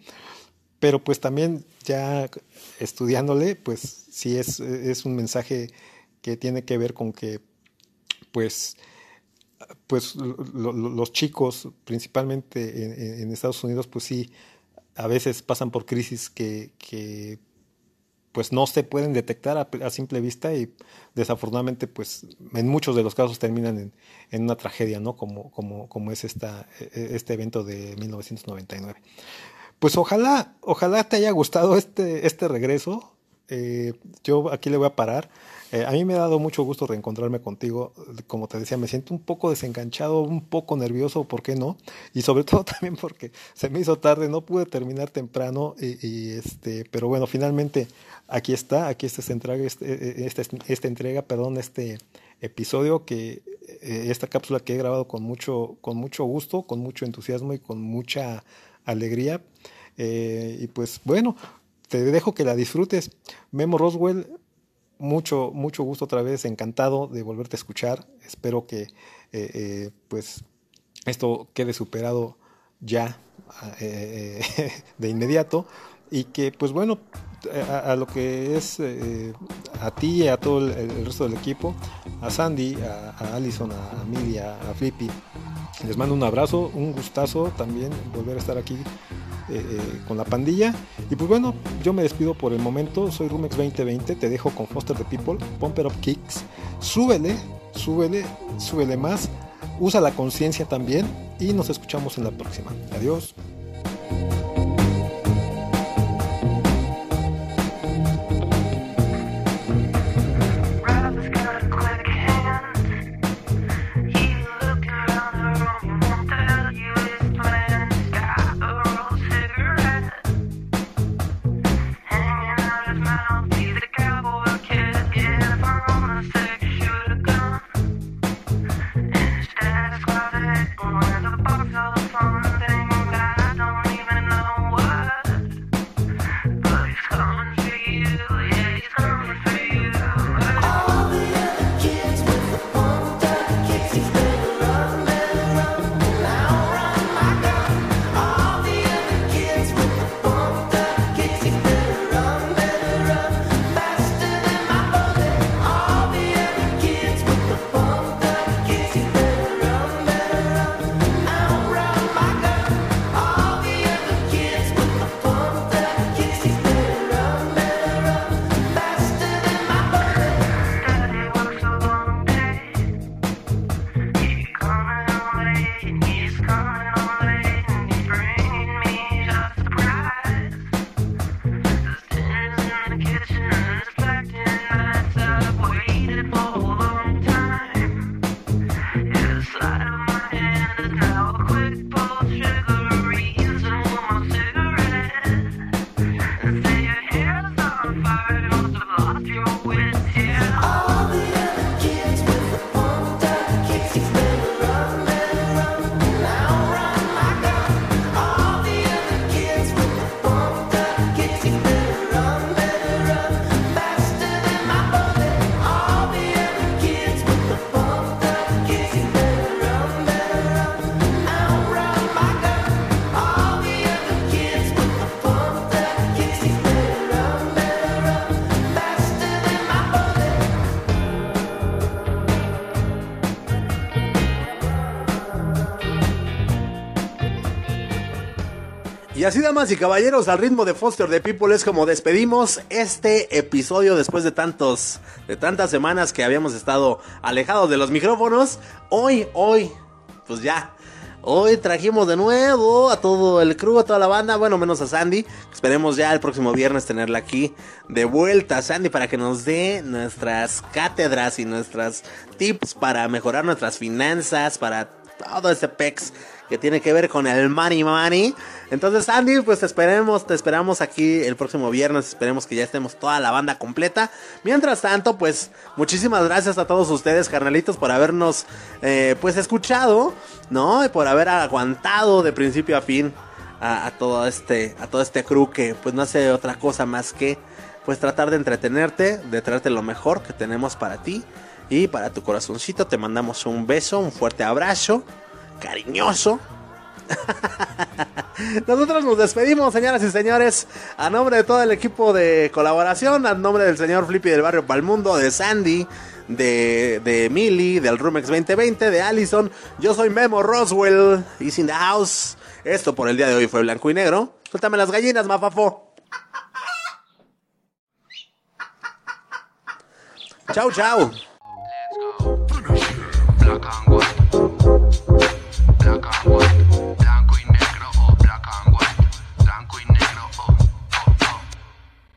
Pero pues también ya estudiándole, pues sí es, es un mensaje que tiene que ver con que, pues, pues los chicos, principalmente en, Estados Unidos, pues sí, a veces pasan por crisis que, pues no se pueden detectar a, simple vista y desafortunadamente pues en muchos de los casos terminan en, una tragedia, ¿no? Como, como, como es esta, e, este evento de 1999. Pues ojalá, ojalá te haya gustado este, este regreso. Eh, yo aquí le voy a parar. Eh, a mí me ha dado mucho gusto reencontrarme contigo. Como te decía, me siento un poco desenganchado, un poco nervioso, ¿por qué no? Y sobre *laughs* todo también porque se me hizo tarde, no pude terminar temprano. Y, este, pero bueno, finalmente aquí está, aquí está esta entrega, este, esta, esta entrega, perdón, este episodio que eh, esta cápsula que he grabado con mucho, con mucho gusto, con mucho entusiasmo y con mucha alegría. Eh, y pues bueno, te dejo que la disfrutes. Memo Roswell, mucho, mucho gusto otra vez, encantado de volverte a escuchar. Espero que eh, eh, pues esto quede superado ya *laughs* de inmediato y que pues bueno a, lo que es a ti y a todo el, resto del equipo a Sandy a, a Allison a Amelia a Flippy les mando un abrazo un gustazo también volver a estar aquí eh, eh, con la pandilla. Y pues bueno, yo me despido por el momento. Soy Rumex 2020. Te dejo con Foster the People, Pump It Up Kicks. Súbele, súbele, súbele más. Usa la conciencia también. Y nos escuchamos en la próxima. Adiós. Y así, damas y caballeros, al ritmo de Foster the People es como despedimos este episodio después de tantos, de tantas semanas que habíamos estado alejados de los micrófonos. Hoy, hoy, pues ya, Hoy trajimos de nuevo a todo el crew, a toda la banda, bueno, menos a Sandy. Esperemos ya el próximo viernes tenerla aquí de vuelta, Sandy, para que nos dé nuestras cátedras y nuestras tips para mejorar nuestras finanzas, para todo este pex que tiene que ver con el money money. Entonces, Andy, pues te esperemos, te esperamos aquí el próximo viernes. Esperemos que ya estemos toda la banda completa. Mientras tanto, pues muchísimas gracias a todos ustedes, carnalitos, por habernos eh, pues escuchado, ¿no? Y por haber aguantado de principio a fin a, todo este, a todo este crew que pues no hace otra cosa más que pues tratar de entretenerte, de traerte lo mejor que tenemos para ti y para tu corazoncito. Te mandamos un beso, un fuerte abrazo cariñoso. *laughs* Nosotros nos despedimos, señoras y señores, a nombre de todo el equipo de colaboración, a nombre del señor Flippy del Barrio Palmundo, de Sandy, de, de del Rumex 2020, de Allison. Yo soy Memo Roswell, y in the house. Esto por el día de hoy fue blanco y negro. Suéltame las gallinas, mafafo. Chau, chau.